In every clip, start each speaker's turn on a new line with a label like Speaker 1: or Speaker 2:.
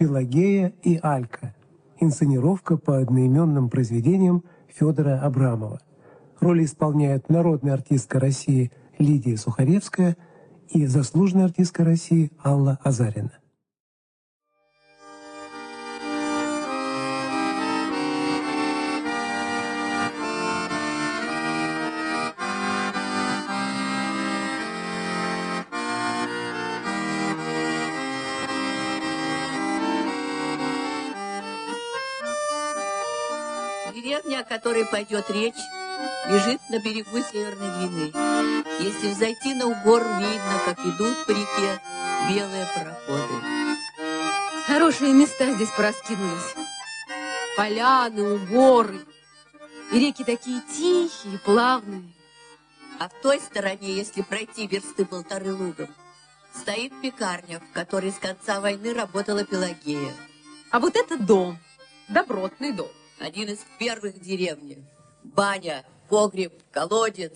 Speaker 1: «Пелагея и Алька». Инсценировка по одноименным произведениям Федора Абрамова. Роли исполняют народная артистка России Лидия Сухаревская и заслуженная артистка России Алла Азарина.
Speaker 2: Пойдет речь, лежит на берегу Северной Двины. Если взойти на угор, видно, как идут по реке белые пароходы.
Speaker 3: Хорошие места здесь пораскинулись. Поляны, угоры. И реки такие тихие, плавные.
Speaker 2: А в той стороне, если пройти версты полторы лугом, стоит пекарня, в которой с конца войны работала Пелагея.
Speaker 3: А вот это дом, добротный дом.
Speaker 2: Один из первых в деревне. Баня, погреб, колодец.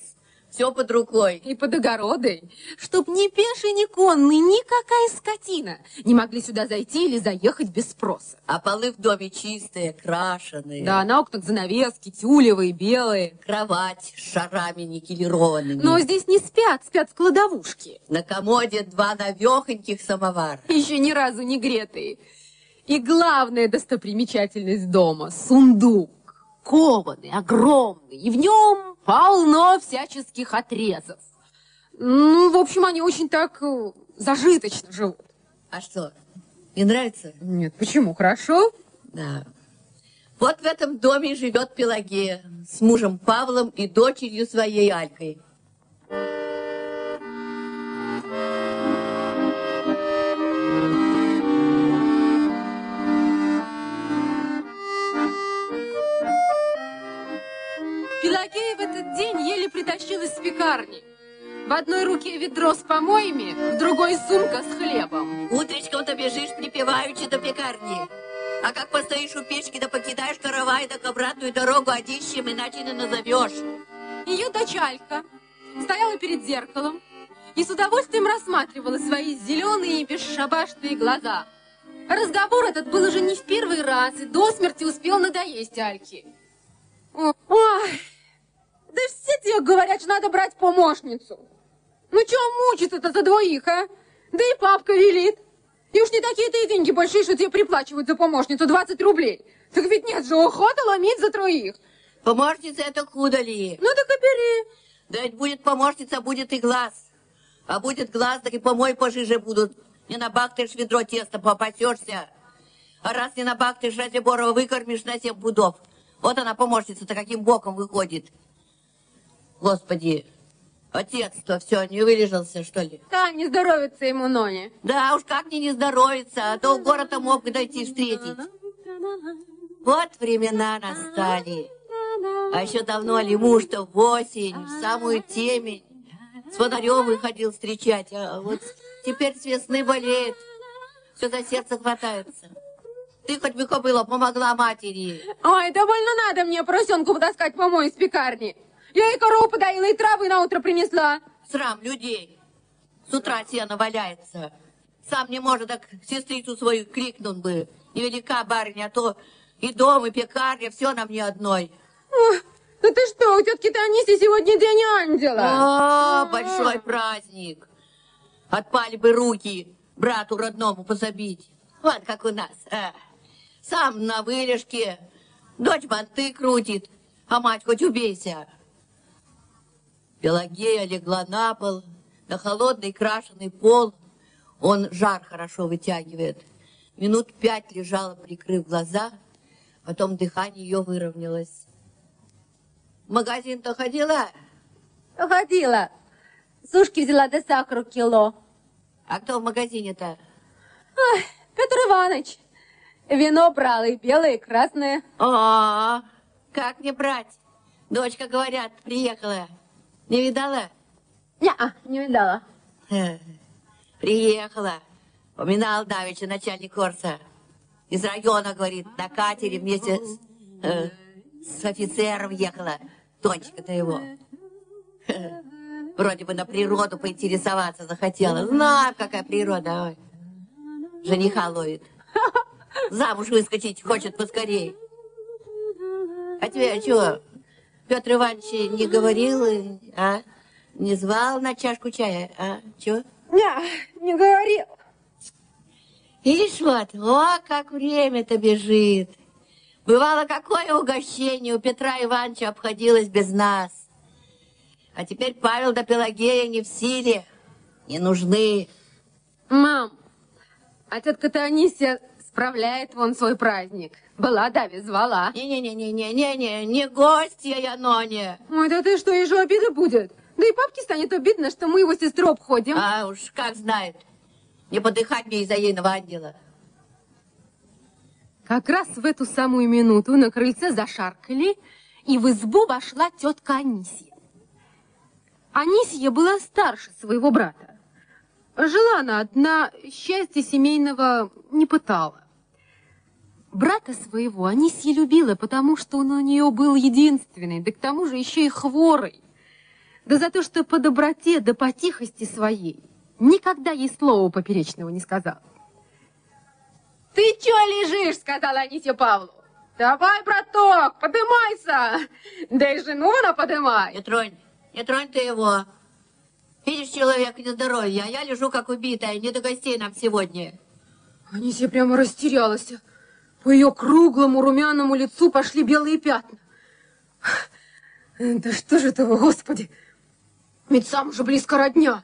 Speaker 2: Все под рукой.
Speaker 3: И под огородой. Чтоб ни пеший, ни конный, никакая скотина не могли сюда зайти или заехать без спроса.
Speaker 2: А полы в доме чистые, крашеные.
Speaker 3: Да, на окнах занавески, тюлевые, белые.
Speaker 2: Кровать с шарами никелированными.
Speaker 3: Но здесь не спят, спят в кладовушке.
Speaker 2: На комоде два навехоньких самовара.
Speaker 3: Еще ни разу не гретые. И главная достопримечательность дома – сундук. Кованый, огромный, и в нем полно всяческих отрезов. Ну, в общем, они очень так э, зажиточно живут.
Speaker 2: А что, не нравится?
Speaker 3: Нет, почему? Хорошо?
Speaker 2: Да. Вот в этом доме живет Пелагея с мужем Павлом и дочерью своей Алькой.
Speaker 3: Пелагея в этот день еле притащилась с пекарни. В одной руке ведро с помоями, в другой сумка с хлебом.
Speaker 2: Утречком-то бежишь припеваючи до пекарни. А как постоишь у печки, да покидаешь каравай, так обратную дорогу одищем, иначе не назовешь.
Speaker 3: Ее дочалька стояла перед зеркалом и с удовольствием рассматривала свои зеленые и бесшабашные глаза. Разговор этот был уже не в первый раз и до смерти успел надоесть Альке. Ой, да все тебе говорят, что надо брать помощницу. Ну чего мучиться-то за двоих, а? Да и папка велит. И уж не такие-то и деньги большие, что тебе приплачивают за помощницу 20 рублей. Так ведь нет же, охота ломить за троих.
Speaker 2: Помощница это худо ли?
Speaker 3: Ну так и бери.
Speaker 2: Да ведь будет помощница, будет и глаз. А будет глаз, так и помой пожиже будут. Не набахтаешь ведро теста, попасешься. А раз не набахтаешь, разве Борова выкормишь на семь пудов? Вот она, помощница-то, каким боком выходит. Господи, отец-то все, не вылежался, что ли?
Speaker 3: Да, не здоровится ему Ноне.
Speaker 2: Да уж как мне не здоровится, а то в город мог бы дойти встретить. Вот времена настали. А еще давно ли муж-то в осень, в самую темень, с фонарем выходил встречать, а вот теперь с весны болеет, все за сердце хватается. Ты хоть бы кобыла помогла матери.
Speaker 3: Ой, довольно надо мне поросенку потаскать помой из пекарни. Я и корову подоила, и травы на утро принесла.
Speaker 2: Срам людей. С утра сено валяется. Сам не может, так сестрицу свою крикнул бы. Невелика барыня, а то и дом, и пекарня, все на мне одной.
Speaker 3: Ой, да ты что, у тетки Таниси сегодня день ангела.
Speaker 2: О, большой праздник. Отпали бы руки брату родному позабить. Вот как у нас. а. Сам на вылежке, дочь банты крутит, а мать хоть убейся. Пелагея легла на пол, на холодный крашеный пол. Он жар хорошо вытягивает. Минут пять лежала, прикрыв глаза, потом дыхание ее выровнялось. В магазин-то ходила?
Speaker 3: Ходила. Сушки взяла до сахару кило.
Speaker 2: А кто в магазине-то?
Speaker 3: Петр Иванович. Вино брал и белое, и красное.
Speaker 2: О, как не брать? Дочка, говорят, приехала. Не видала?
Speaker 3: Не-а, не видала.
Speaker 2: Э, Приехала. Поминал Давича, начальник Корса. Из района, говорит, на катере вместе с, э, с офицером ехала. Тончика-то его. Э, Вроде бы на природу поинтересоваться захотела. Знаю, какая природа. Ой. Жениха ловит. Замуж выскочить хочет поскорей. А тебе что, Петр Иванович не говорил, а? Не звал на чашку чая, а? Чего?
Speaker 3: Не, не говорил.
Speaker 2: Видишь, вот, о, как время-то бежит. Бывало, какое угощение у Петра Ивановича обходилось без нас. А теперь Павел да Пелагея не в силе, не нужны.
Speaker 3: Мам, а тетка-то Анисия справляет вон свой праздник. Была, да, звала.
Speaker 2: Не-не-не-не-не-не, не гостья я, Ноня.
Speaker 3: Ой, да ты что, ежу обида будет? Да и папке станет обидно, что мы его сестру обходим.
Speaker 2: А уж как знает. Не подыхать мне из-за ейного ангела.
Speaker 3: Как раз в эту самую минуту на крыльце зашаркали, и в избу вошла тетка Анисия. Анисия была старше своего брата. Жила она одна, счастья семейного не пытала. Брата своего Анисия любила, потому что он у нее был единственный, да к тому же еще и хворый. Да за то, что по доброте да по тихости своей никогда ей слова поперечного не сказал. «Ты чё лежишь?» — сказала Анисия Павлу. «Давай, браток, подымайся! Да и жену она подымай!»
Speaker 2: Не тронь, не тронь ты его. Видишь, человек нездоровье, а я лежу как убитая, не до гостей нам сегодня.
Speaker 3: Анисия прямо растерялась. По ее круглому румяному лицу пошли белые пятна. Да что же это вы, Господи! Ведь сам уже близко родня.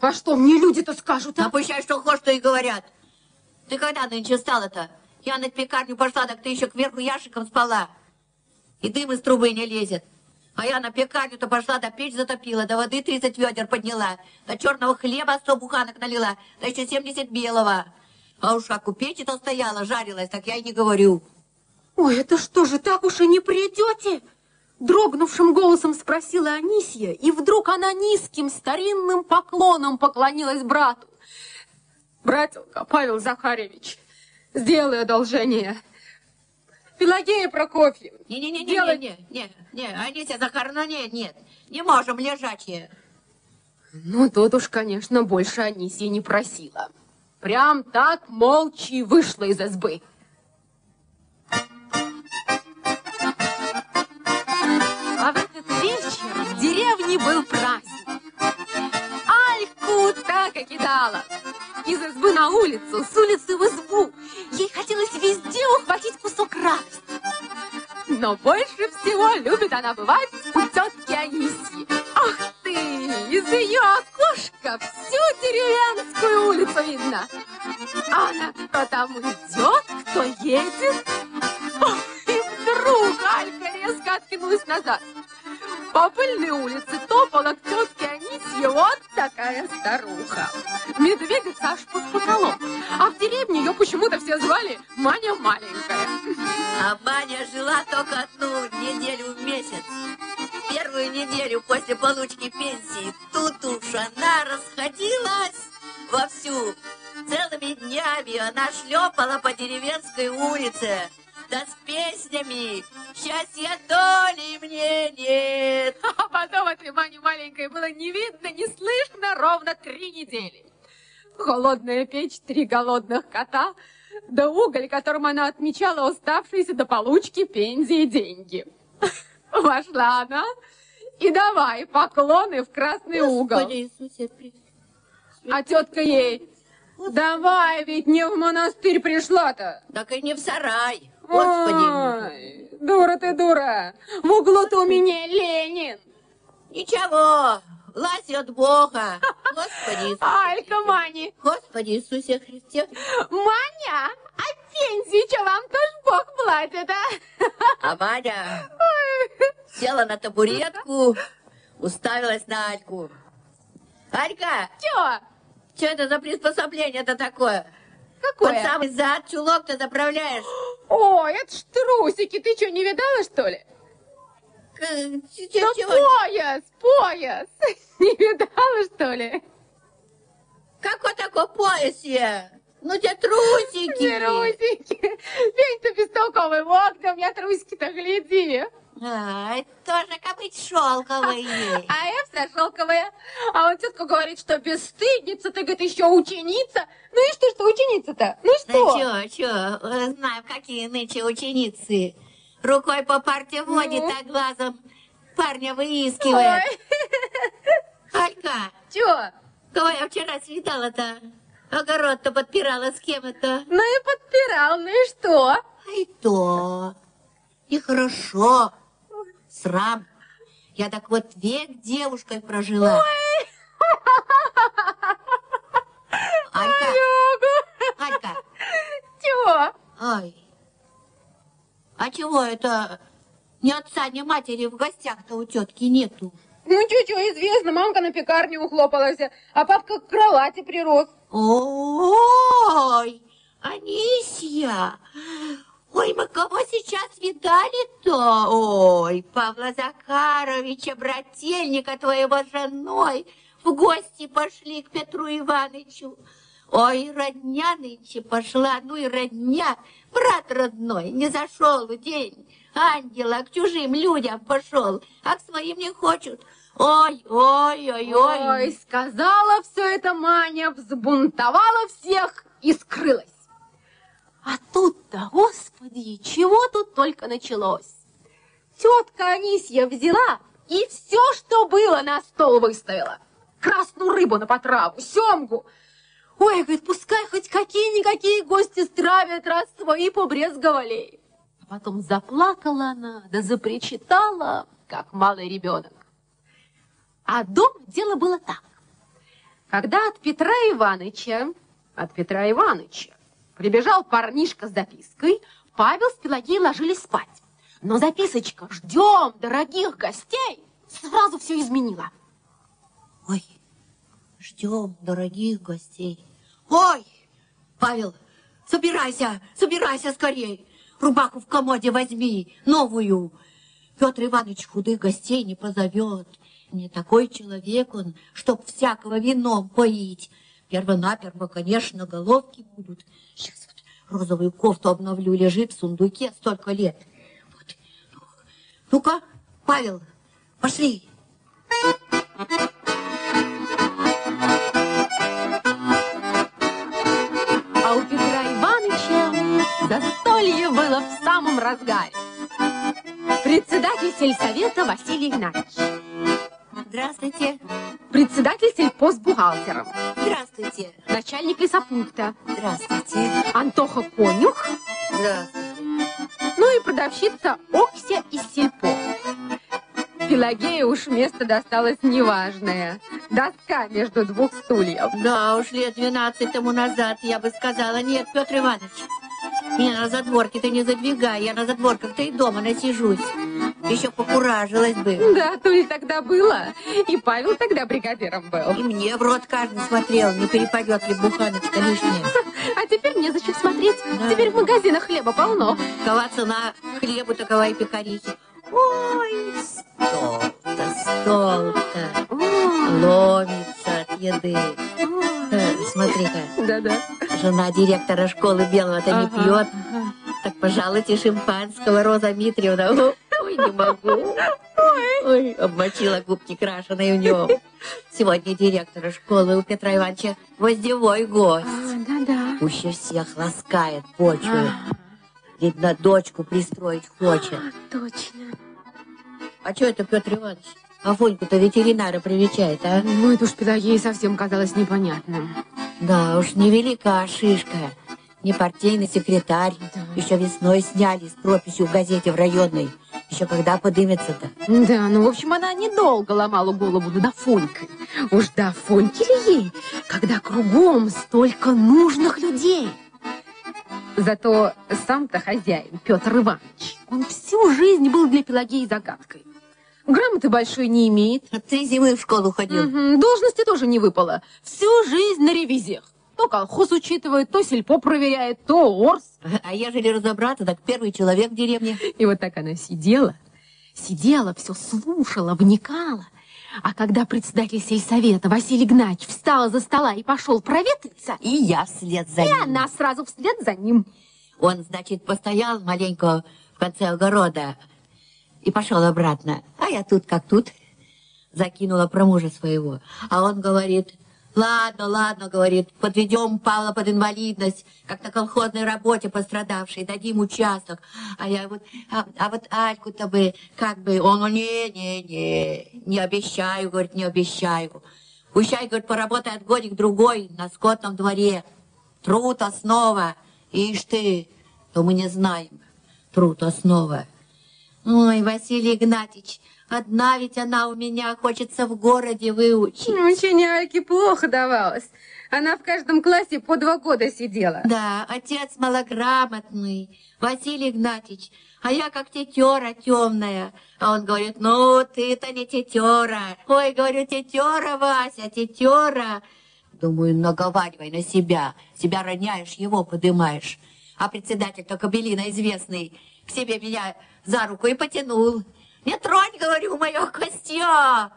Speaker 3: А что мне люди-то скажут, а?
Speaker 2: Напущай, что хочешь, что и говорят. Ты когда нынче стала-то? Я на пекарню пошла, так ты еще кверху ящиком спала. И дым из трубы не лезет. А я на пекарню-то пошла, да печь затопила, до воды 30 ведер подняла, до черного хлеба 100 буханок налила, да еще 70 белого. А уж как у печи-то стояла, жарилась, так я и не говорю.
Speaker 3: Ой, это что же, так уж и не придете? Дрогнувшим голосом спросила Анисия, и вдруг она низким старинным поклоном поклонилась брату. Братилка Павел Захаревич, сделай одолжение. Пелагея Прокофьевна.
Speaker 2: Не-не-не,
Speaker 3: делай-
Speaker 2: не, не, не, Анися Захаровна, нет, нет, не можем лежачие.
Speaker 3: Ну, тут уж, конечно, больше Анисия не просила. Прям так молча и вышла из избы. А в этот вечер в деревне был праздник. Альку так и кидала. Из избы на улицу, с улицы в избу. Ей хотелось везде ухватить кусок радости. Но больше всего любит она бывать у тетки Анисьи. Ах ты, из ее окошка всю деревенскую улицу видно. А на кто там идет, кто едет. Ох, и вдруг Алька резко откинулась назад. По пыльной улице топала к тетке Анисье вот такая старуха. Медведица аж под потолок. А в деревне ее почему-то все звали Маня Маленькая.
Speaker 2: А Маня жила только одну неделю в месяц. Первую неделю после получки пенсии. Тут уж она расходилась вовсю. Целыми днями она шлепала по деревенской улице. Да с песнями «Счастья доли мне нет».
Speaker 3: А потом этой Мани маленькой было не видно, не слышно ровно три недели. Холодная печь, три голодных кота, да уголь, которым она отмечала уставшиеся до получки пенсии деньги. Вошла она и давай поклоны в красный угол.
Speaker 2: Господи Иисусе Христе.
Speaker 3: А тетка ей, давай, ведь не в монастырь пришла-то.
Speaker 2: Так и не в сарай. Господи.
Speaker 3: Ой, дура ты, дура. В углу-то у меня Ленин.
Speaker 2: Ничего, власть от Бога. Господи Иисусе.
Speaker 3: Алька Мани.
Speaker 2: Господи Иисусе Христе.
Speaker 3: Маня, а пенсию что, вам тоже Бог платит, а?
Speaker 2: А Маня села на табуретку, уставилась на Альку. Алька,
Speaker 3: Чё?
Speaker 2: что это за приспособление-то такое? Под
Speaker 3: Какое?
Speaker 2: самый зад чулок-то заправляешь.
Speaker 3: Ой, это ж трусики. Ты что, не видала, что ли?
Speaker 2: К-
Speaker 3: Да
Speaker 2: чего?
Speaker 3: пояс, пояс. Не видала, что ли?
Speaker 2: Какой такой поясе? Ну, те трусики.
Speaker 3: Трусики. Вень ты бестолковый. Да у меня трусики-то, гляди.
Speaker 2: А, это тоже копыть шелковые.
Speaker 3: А я вся шелковая. А вот тетка говорит, что бесстыдница, ты, говорит, еще ученица. Ну и что, что ученица-то? Ну
Speaker 2: Да
Speaker 3: что?
Speaker 2: чё, чё, э, знаю, какие нынче ученицы. Рукой по парте водит,
Speaker 3: Ну?
Speaker 2: а глазом парня выискивает.
Speaker 3: Ой,
Speaker 2: Алька,
Speaker 3: чё?
Speaker 2: кого я вчера свидала-то? Огород-то подпирала с кем это?
Speaker 3: Ну и подпирал, ну и что?
Speaker 2: А и то. И хорошо. Срам. Я так вот век девушкой прожила. Алька, Алька,
Speaker 3: Чё?
Speaker 2: ай. А чего это ни отца, ни матери в гостях-то у тетки нету?
Speaker 3: Ну чё-чё, известно, мамка на пекарню ухлопалась, а папка к кровати прирос.
Speaker 2: Ой, Анисья, ой, мы кого сейчас видали-то? Ой, Павла Захаровича, брательника твоего женой, в гости пошли к Петру Ивановичу. Ой, родня нынче пошла, ну и родня, брат родной, не зашел день ангела, к чужим людям пошел, а к своим не хочет. Ой, ой, ой, ой.
Speaker 3: Ой, сказала все это Маня, взбунтовала всех и скрылась. А тут-то, господи, чего тут только началось. Тетка Анисья взяла и все, что было, на стол выставила. Красную рыбу на потраву, семгу. Ой, говорит, пускай хоть какие-никакие гости стравят, раз свои побрезговали. А потом заплакала она, да запричитала, как малый ребенок. А дома дело было так. Когда от Петра Ивановича, от Петра Ивановича, прибежал парнишка с запиской, Павел с Пелагеей ложились спать. Но записочка «Ждем дорогих гостей» сразу все изменила.
Speaker 2: Ой, ждем дорогих гостей. Ой, Павел, собирайся, собирайся скорей. Рубаху в комоде возьми, новую. Петр Иванович худых гостей не позовет. Не такой человек он, чтоб всякого вином поить. Первонаперво, конечно, головки будут. Сейчас вот розовую кофту обновлю, лежит в сундуке столько лет. Вот. Ну-ка, Павел, пошли.
Speaker 3: А у Петра Ивановича застолье было в самом разгаре. Председатель сельсовета Василий Игнатьевич,
Speaker 2: Здравствуйте.
Speaker 3: председатель сельпосбухгалтером,
Speaker 2: Здравствуйте.
Speaker 3: начальник лесопункта,
Speaker 2: Здравствуйте.
Speaker 3: Антоха Конюх,
Speaker 2: Здравствуйте.
Speaker 3: ну и продавщица Окся из сельпо. Пелагея уж место досталось неважное. Доска между двух стульев.
Speaker 2: Да уж, лет 12 тому назад я бы сказала, нет, Петр Иванович, меня на задворке-то не задвигай, я на задворках-то и дома насижусь. Еще покуражилась бы.
Speaker 3: Да, то ли тогда было. И Павел тогда бригадиром был.
Speaker 2: И мне в рот каждый смотрел, не перепадет ли буханочка лишняя.
Speaker 3: А теперь незачем смотреть.
Speaker 2: Да.
Speaker 3: Теперь в магазинах хлеба полно.
Speaker 2: Какова цена хлебу такова и пекарихи. Ой, стол-то, стол-то, ломится от еды. Смотри-ка,
Speaker 3: Да-да.
Speaker 2: жена директора школы белого-то не
Speaker 3: Ага,
Speaker 2: пьет.
Speaker 3: ага.
Speaker 2: Так, пожалуйте, шимпанского, Роза Дмитриевна. Ой, не могу. Ой, обмочила губки крашеные в нем. Сегодня директора школы у Петра Ивановича гвоздевой гость.
Speaker 3: А, Да-да.
Speaker 2: Пуще всех ласкает почву.
Speaker 3: Ага,
Speaker 2: Видно, дочку пристроить хочет.
Speaker 3: Точно.
Speaker 2: А что это Петр Иванович? Афоньку-то ветеринара привечает, а?
Speaker 3: Ну, это уж Пелагее совсем казалось непонятным.
Speaker 2: Да уж, невелика шишка. Не партийный секретарь.
Speaker 3: Да.
Speaker 2: Еще весной сняли с прописью в газете в районной. Еще когда подымется-то?
Speaker 3: Да, ну, в общем, она недолго ломала голову над Афонькой. Уж до Афоньки ли ей, когда кругом столько нужных людей? Зато сам-то хозяин, Петр Иванович, он всю жизнь был для Пелагеи загадкой. Грамоты большой не имеет,
Speaker 2: Три зимы в школу ходил.
Speaker 3: Мгм, должности тоже не выпало. Всю жизнь на ревизиях. То колхоз учитывает, то сельпо проверяет, то орс.
Speaker 2: А ежели разобраться, так первый человек в деревне.
Speaker 3: И вот так она сидела, сидела, все слушала, вникала. А когда председатель сельсовета Василий Игнатьевич встал за стола и пошел проветриться,
Speaker 2: И я вслед за
Speaker 3: и
Speaker 2: ним.
Speaker 3: она сразу вслед за ним.
Speaker 2: Он, значит, постоял маленько в конце огорода. И пошел обратно. А я тут как тут. Закинула про мужа своего. А он говорит, ладно, ладно, говорит, подведем Павла под инвалидность, как на колхозной работе пострадавший, дадим участок. А я вот, а, а вот Альку-то бы, как бы, он, не, не, не, не обещаю, говорит, не обещаю. Пущай, говорит, поработает годик-другой на скотном дворе. Труд основа. Ишь ты, то мы не знаем. Труд основа. Ой, Василий Игнатьевич, одна ведь она у меня хочется в городе выучить.
Speaker 3: Учение Альки плохо давалось. Она в каждом классе по два года сидела.
Speaker 2: Да, отец малограмотный, Василий Игнатьевич, а я как тетера темная. А он говорит, ну, ты-то не тетера. Ой, говорю, тетера, Вася, тетера. Думаю, наговаривай на себя. Себя роняешь, его подымаешь. А председатель только Белина известный к себе меня за руку и потянул. Не тронь, говорю, мое костье.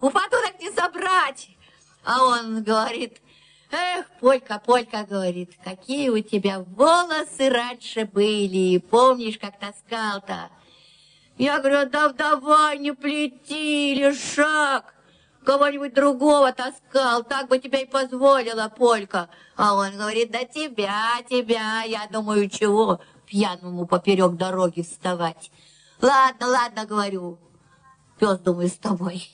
Speaker 2: Упаду так не собрать. А он говорит, эх, Полька, Полька, говорит, какие у тебя волосы раньше были. Помнишь, как таскал-то? Я говорю, да давай, не плети, лишак. Кого-нибудь другого таскал, так бы тебе и позволила, Полька. А он говорит, да тебя, тебя. Я думаю, чего пьяному поперек дороги вставать. Ладно, ладно, говорю. Пес, думаю, с тобой.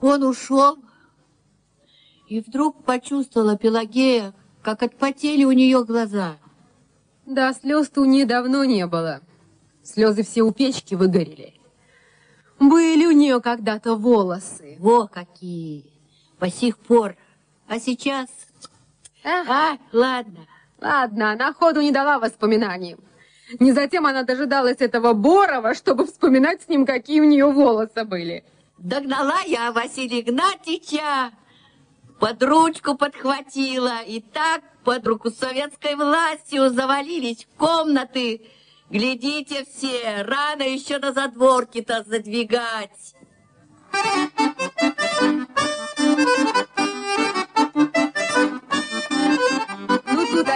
Speaker 2: Он ушел, и вдруг почувствовала Пелагея, как отпотели у нее глаза.
Speaker 3: Да, слез-то у нее давно не было. Слезы все у печки выгорели. Были у нее когда-то волосы.
Speaker 2: Во какие! По сих пор. А сейчас...
Speaker 3: Эх,
Speaker 2: А, ладно.
Speaker 3: ладно, она ходу не дала воспоминаниям. Не затем она дожидалась этого Борова, чтобы вспоминать с ним, какие у нее волосы были.
Speaker 2: Догнала я Василия Игнатьича, под ручку подхватила, и так под руку советской властью завалились в комнаты. Глядите все, рано еще на задворки-то задвигать.
Speaker 3: Ну тут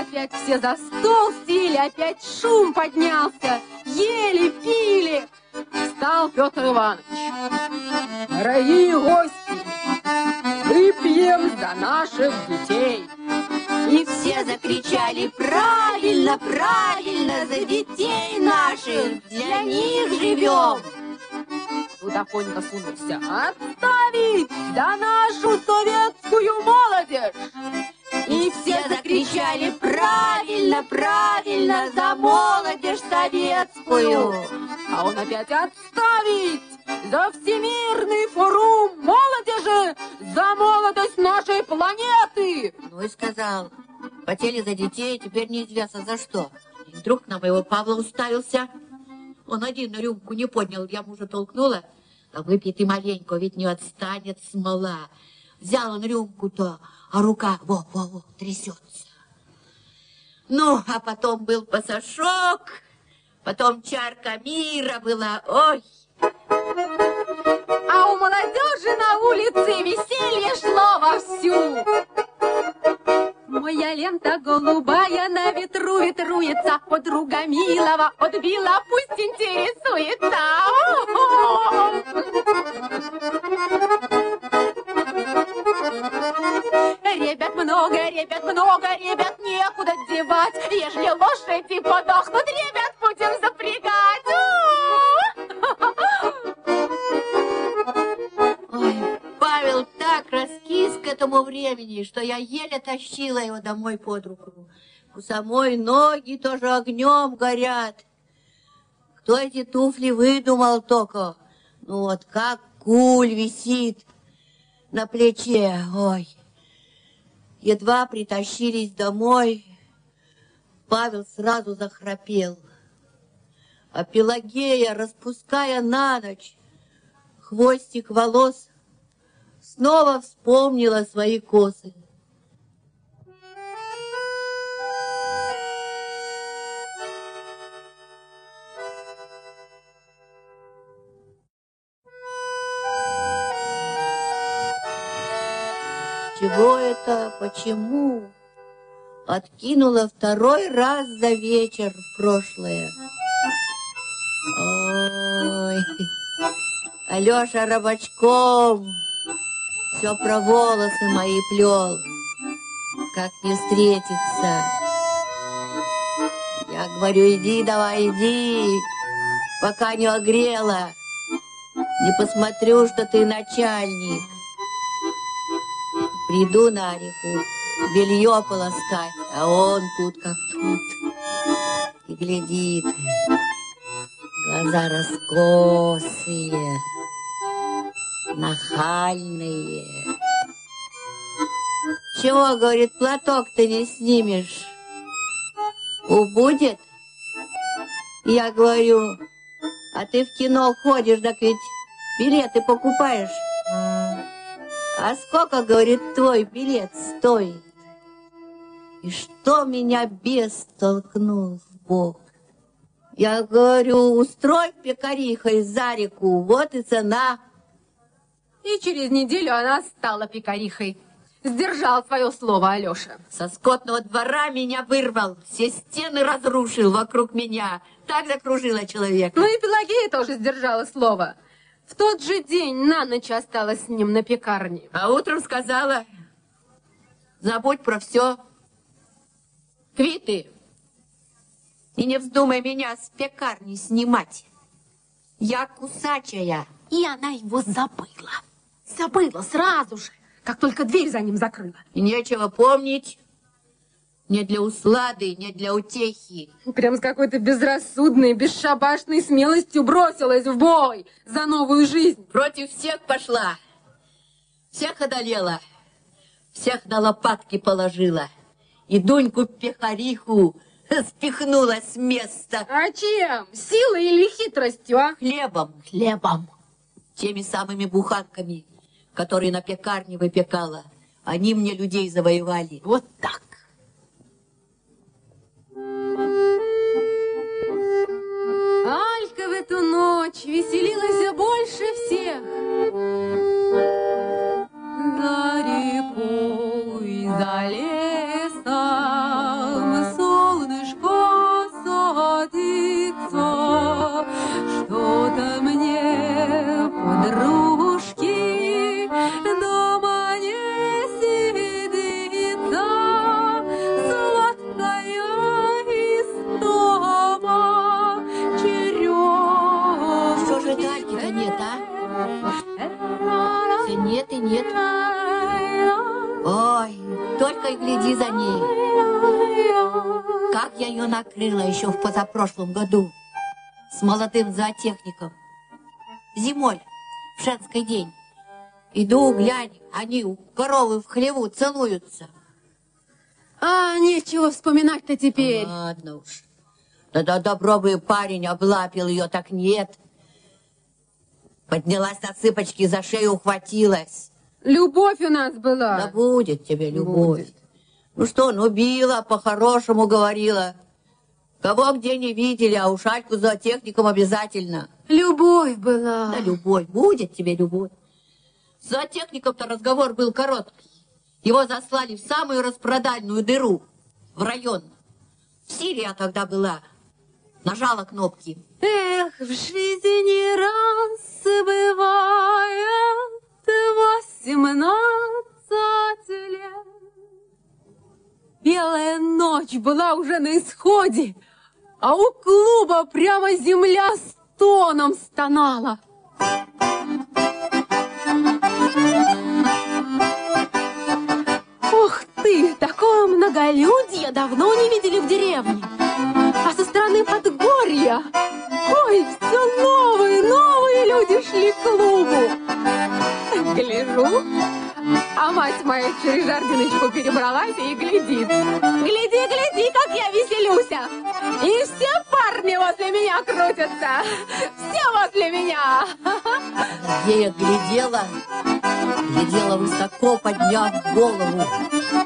Speaker 3: опять все за стол сели, опять шум поднялся. Ели, пили. Встал Петр Иванович. Дорогие гости, выпьем за наших детей.
Speaker 2: И все закричали «Правильно, правильно, за детей наших, для них живем!»
Speaker 3: Тут Афонька сунулся. Отставить за нашу советскую молодежь!
Speaker 2: И все закричали «Правильно, правильно, за молодежь советскую!»
Speaker 3: А он опять отставить за Всемирный форум молодежи, за молодость нашей планеты!
Speaker 2: Ну и сказал, хотели за детей, теперь неизвестно за что. И вдруг на моего Павла уставился. Он один на рюмку не поднял, я мужа толкнула. Да выпей ты маленько, ведь не отстанет смола. Взял он рюмку-то, а рука, во, во, во, трясется. Ну, а потом был пасашок, потом чарка мира была, ой.
Speaker 3: А у молодежи на улице веселье шло вовсю. Моя лента голубая на ветру ветруется, подруга милого отбила, пусть интересуется. Ребят много, ребят много, ребят некуда девать. Ежели лошади подохнут, ребят будем запрягать.
Speaker 2: Ой, Павел так раскис к этому времени, что я еле тащила его домой под руку. У самой ноги тоже огнем горят. Кто эти туфли выдумал только? Ну вот как куль висит на плече. Ой, едва притащились домой, Павел сразу захрапел. А Пелагея, распуская на ночь хвостик волос, снова вспомнила свои косы. Это? Почему? Откинула второй раз за вечер в прошлое. Ой, Алеша рыбачком все про волосы мои плел. Как не встретиться? Я говорю, иди давай, иди, пока не огрела. Не посмотрю, что ты начальник. Приду на реку, белье полоскать, а он тут как тут. И глядит, глаза раскосые, нахальные. Чего, говорит, платок ты не снимешь? Убудет? Я говорю, а ты в кино ходишь, так ведь билеты покупаешь. А сколько, говорит, твой билет стоит? И что меня бес толкнул в бок? Я говорю, устрой пекарихой за реку, вот и цена.
Speaker 3: И через неделю она стала пекарихой. Сдержал свое слово Алеша.
Speaker 2: Со скотного двора меня вырвал, все стены разрушил вокруг меня. Так закружила человек.
Speaker 3: Ну и Пелагея тоже сдержала слово. В тот же день на ночь осталась с ним на пекарне.
Speaker 2: А утром сказала, забудь про все, квиты. И не вздумай меня с пекарни снимать. Я кусачая.
Speaker 3: И она его забыла. Забыла сразу же, как только дверь за ним закрыла.
Speaker 2: И нечего помнить. Не для услады, не для утехи.
Speaker 3: Прям с какой-то безрассудной, бесшабашной смелостью бросилась в бой за новую жизнь.
Speaker 2: Против всех пошла. Всех одолела. Всех на лопатки положила. И Дуньку-пехариху спихнула с места.
Speaker 3: А чем? Силой или хитростью, а?
Speaker 2: Хлебом, хлебом. Теми самыми буханками, которые на пекарне выпекала. Они мне людей завоевали. Вот так.
Speaker 3: Эту ночь веселилась больше всех. За рекой, за лесом
Speaker 2: нет. Ой, только и гляди за ней. Как я ее накрыла еще в позапрошлом году с молодым зоотехником. Зимой, в женский день. Иду, глянь, они у коровы в хлеву целуются.
Speaker 3: А, нечего вспоминать-то теперь.
Speaker 2: Ладно уж. Да-да, добро бы парень облапил ее, так нет. Поднялась на цыпочки, за шею ухватилась.
Speaker 3: Любовь у нас
Speaker 2: Да
Speaker 3: была.
Speaker 2: будет тебе любовь.
Speaker 3: Будет.
Speaker 2: Ну что, ну била, по-хорошему говорила. Кого где не видели, а уж Альку за техником обязательно.
Speaker 3: Любовь была.
Speaker 2: Да любовь, будет тебе любовь. За техником-то разговор был короткий. Его заслали в самую распродальную дыру, в район. В Сирии я тогда была. Нажала кнопки.
Speaker 3: Эх, в жизни раз бывает восемнадцать лет. Белая ночь была уже на исходе, а у клуба прямо земля стоном стонала. Ух ты, такое многолюдье давно не видели в деревне. А со стороны Подгорья, ой, все новые, новые люди шли к клубу. Гляжу, а мать моя через жардиночку перебралась и глядит. Гляди, гляди, как я веселюся. И все парни возле меня крутятся. Все возле меня.
Speaker 2: Где я глядела, глядела высоко, подняв голову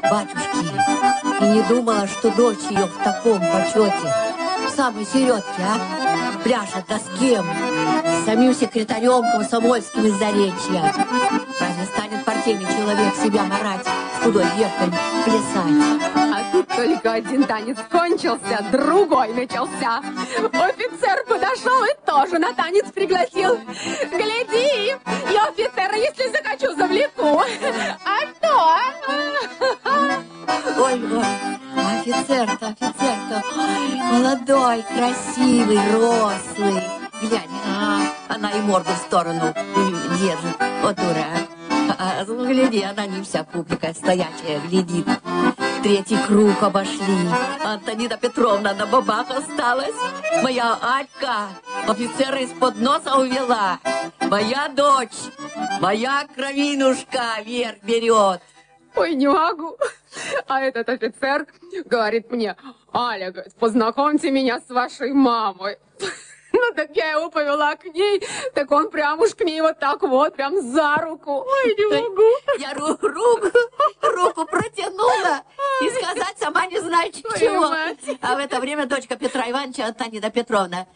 Speaker 2: батюшки, и не думала, что дочь ее в таком почете, в самой середке, а, пляшет, да с кем? Самим секретарем комсомольским из Заречья. Разве станет партийный человек себя марать, с худой девкой плясать?
Speaker 3: А Только один танец кончился, другой начался. Офицер подошел и тоже на танец пригласил. Гляди, я офицера, если захочу, завлеку. А что?
Speaker 2: Ой, ой, офицер-то, офицер-то, ой, молодой, красивый, рослый. Глянь, а, она и морду в сторону держит. Вот дура. А, гляди, она не вся публика стоячая глядит. Третий круг обошли. Антонида Петровна на бабах осталась. Моя Алька офицера из-под носа увела. Моя дочь, моя кровинушка вверх берет.
Speaker 3: Ой, не могу. А этот офицер говорит мне, Аля, познакомьте меня с вашей мамой. Ну, так я его повела к ней, так он прям уж к ней вот так вот, прям за руку. Ой, не могу.
Speaker 2: Я ру руку, руку протянула и сказать сама не знаю чего. А в это время дочка Петра Ивановича, Антонида Петровна,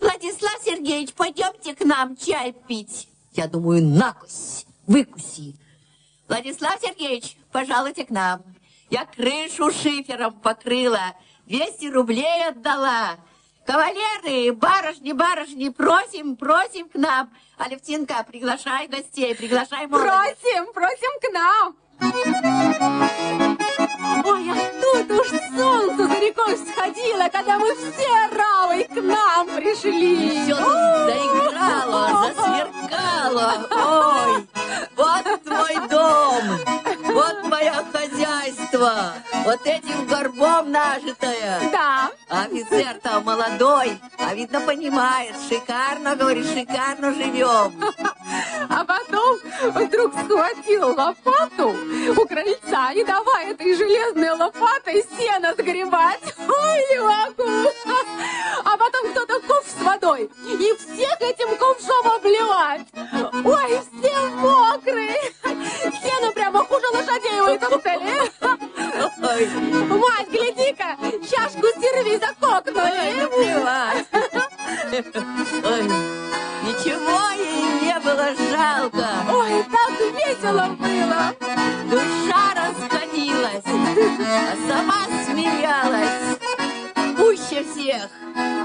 Speaker 2: Владислав Сергеевич, пойдемте к нам чай пить. Я думаю, накусь, выкуси. Владислав Сергеевич, пожалуйте к нам. Я крышу шифером покрыла, 200 рублей отдала. Кавалеры, барышни, барышни, просим, просим к нам. Алевтинка, приглашай гостей, приглашай молодых.
Speaker 3: Просим, просим к нам. Ой, а тут уж солнце за рекой сходило, когда мы все равой к нам пришли.
Speaker 2: Все тут заиграло, засверкало. Ой, вот твой дом, вот мое хозяйство, вот этим горбом нажитое.
Speaker 3: Да.
Speaker 2: Офицер-то молодой, а видно понимает, шикарно, говорит, шикарно живем.
Speaker 3: А потом вдруг схватил лопату у крыльца и давай этой железной лопатой сено сгребать. Ой, не могу. А потом кто-то ковш с водой и всех этим ковшом обливать. Ой, все мокрые. Сено прямо хуже лошадей в этом селе.
Speaker 2: Ой,
Speaker 3: Мать, гляди-ка, чашку серви закокнули.
Speaker 2: плевать. Ой, ничего ей не было жалко.
Speaker 3: Ой, так весело было.
Speaker 2: Душа а сама смеялась. Пуще всех.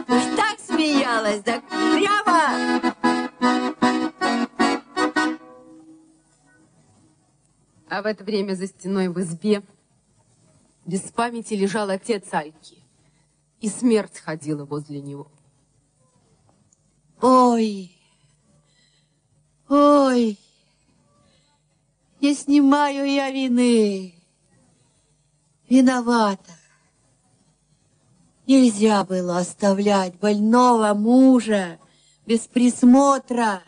Speaker 2: Уж так смеялась, так прямо.
Speaker 3: А в это время за стеной в избе без памяти лежал отец Альки. И смерть ходила возле него.
Speaker 2: Ой, ой, не снимаю я вины. Виновата. Нельзя было оставлять больного мужа без присмотра,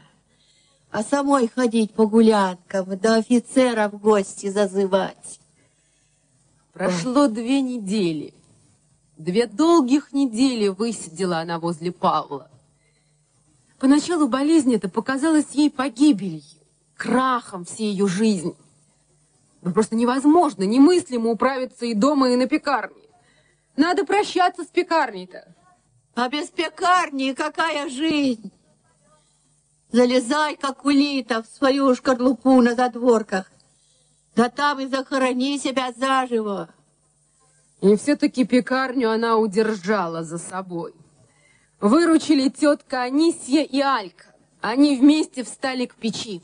Speaker 2: а самой ходить по гулянкам, до офицера в гости зазывать.
Speaker 3: Прошло две недели. Две долгих недели высидела она возле Павла. Поначалу болезнь эта показалась ей погибелью, крахом всей ее жизни. Ну, просто невозможно, немыслимо управиться и дома, и на пекарне. Надо прощаться с пекарней-то.
Speaker 2: А без пекарни какая жизнь? Залезай, как улита, в свою шкарлупу на задворках. Да там и захорони себя заживо.
Speaker 3: И все-таки пекарню она удержала за собой. Выручили тетка Анисья и Алька. Они вместе встали к печи.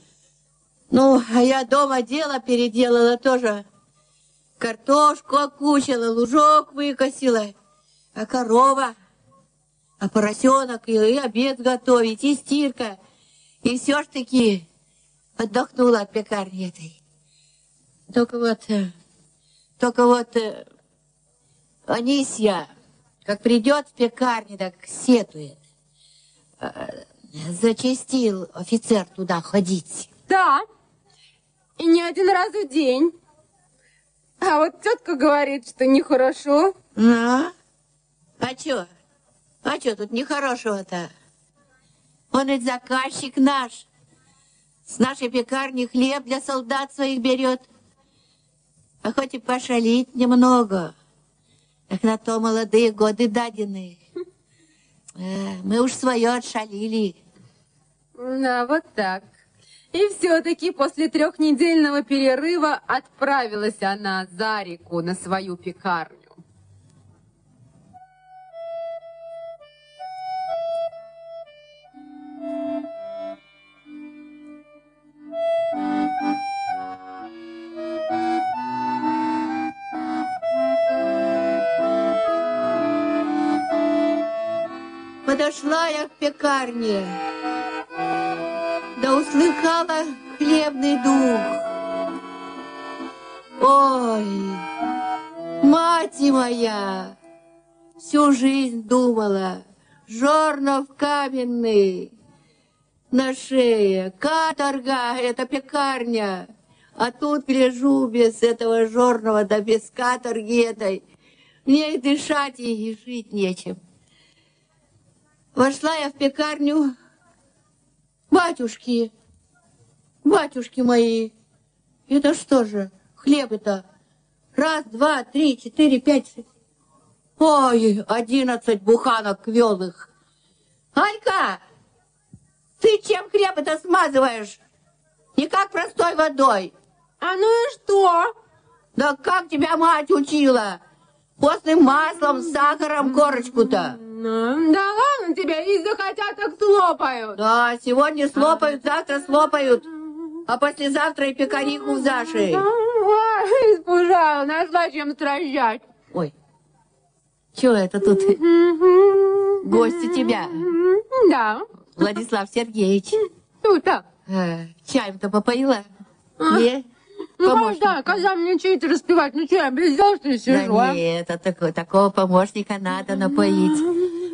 Speaker 2: Ну, а я дома дело переделала тоже. Картошку окучила, лужок выкосила. А корова, а поросенок, и, и обед готовить, и стирка. И все ж таки отдохнула от пекарни этой. Только вот, э, только вот э, Анисья, как придет в пекарню, так сетует. Э, Зачастил офицер туда ходить.
Speaker 3: Да, и не один раз в день. А вот тетка говорит, что нехорошо.
Speaker 2: Ну, а чё? А чё тут нехорошего-то? Он ведь заказчик наш. С нашей пекарни хлеб для солдат своих берет. А хоть и пошалить немного, так на то молодые годы дадены. Э, Мы уж свое отшалили.
Speaker 3: Да, вот так. И все-таки после трехнедельного перерыва отправилась она за реку на свою пекарню.
Speaker 2: Подошла я к пекарне, да услыхала хлебный дух. Ой, мать моя, всю жизнь думала, жорнов каменный на шее, каторга, это пекарня. А тут гляжу без этого жорного, да без каторги этой. Мне и дышать, и жить нечем. Вошла я в пекарню. Батюшки, батюшки мои, это что же, хлеб это? Раз, два, три, четыре, пять, шесть. Ой, одиннадцать буханок квелых. Алька, ты чем хлеб это смазываешь? Не как простой водой.
Speaker 3: А ну и что?
Speaker 2: Да как тебя мать учила? Постным маслом, сахаром корочку-то.
Speaker 3: Ну, да ладно тебя, и захотят, так слопают.
Speaker 2: Да, сегодня слопают, завтра слопают. А послезавтра и пекариху в зашей.
Speaker 3: Ой, испужала, нашла чем стражать.
Speaker 2: Ой, что это тут? Гости тебя,
Speaker 3: Да,
Speaker 2: Владислав Сергеевич.
Speaker 3: тут-то.
Speaker 2: Э, Чаем-то попоила?
Speaker 3: А?
Speaker 2: Не?
Speaker 3: Ну,
Speaker 2: Помощник.
Speaker 3: да, когда мне чей-то распевать, ну что, я без дела, что ли, сижу,
Speaker 2: Да
Speaker 3: а?
Speaker 2: нет, а такого, такого помощника надо напоить.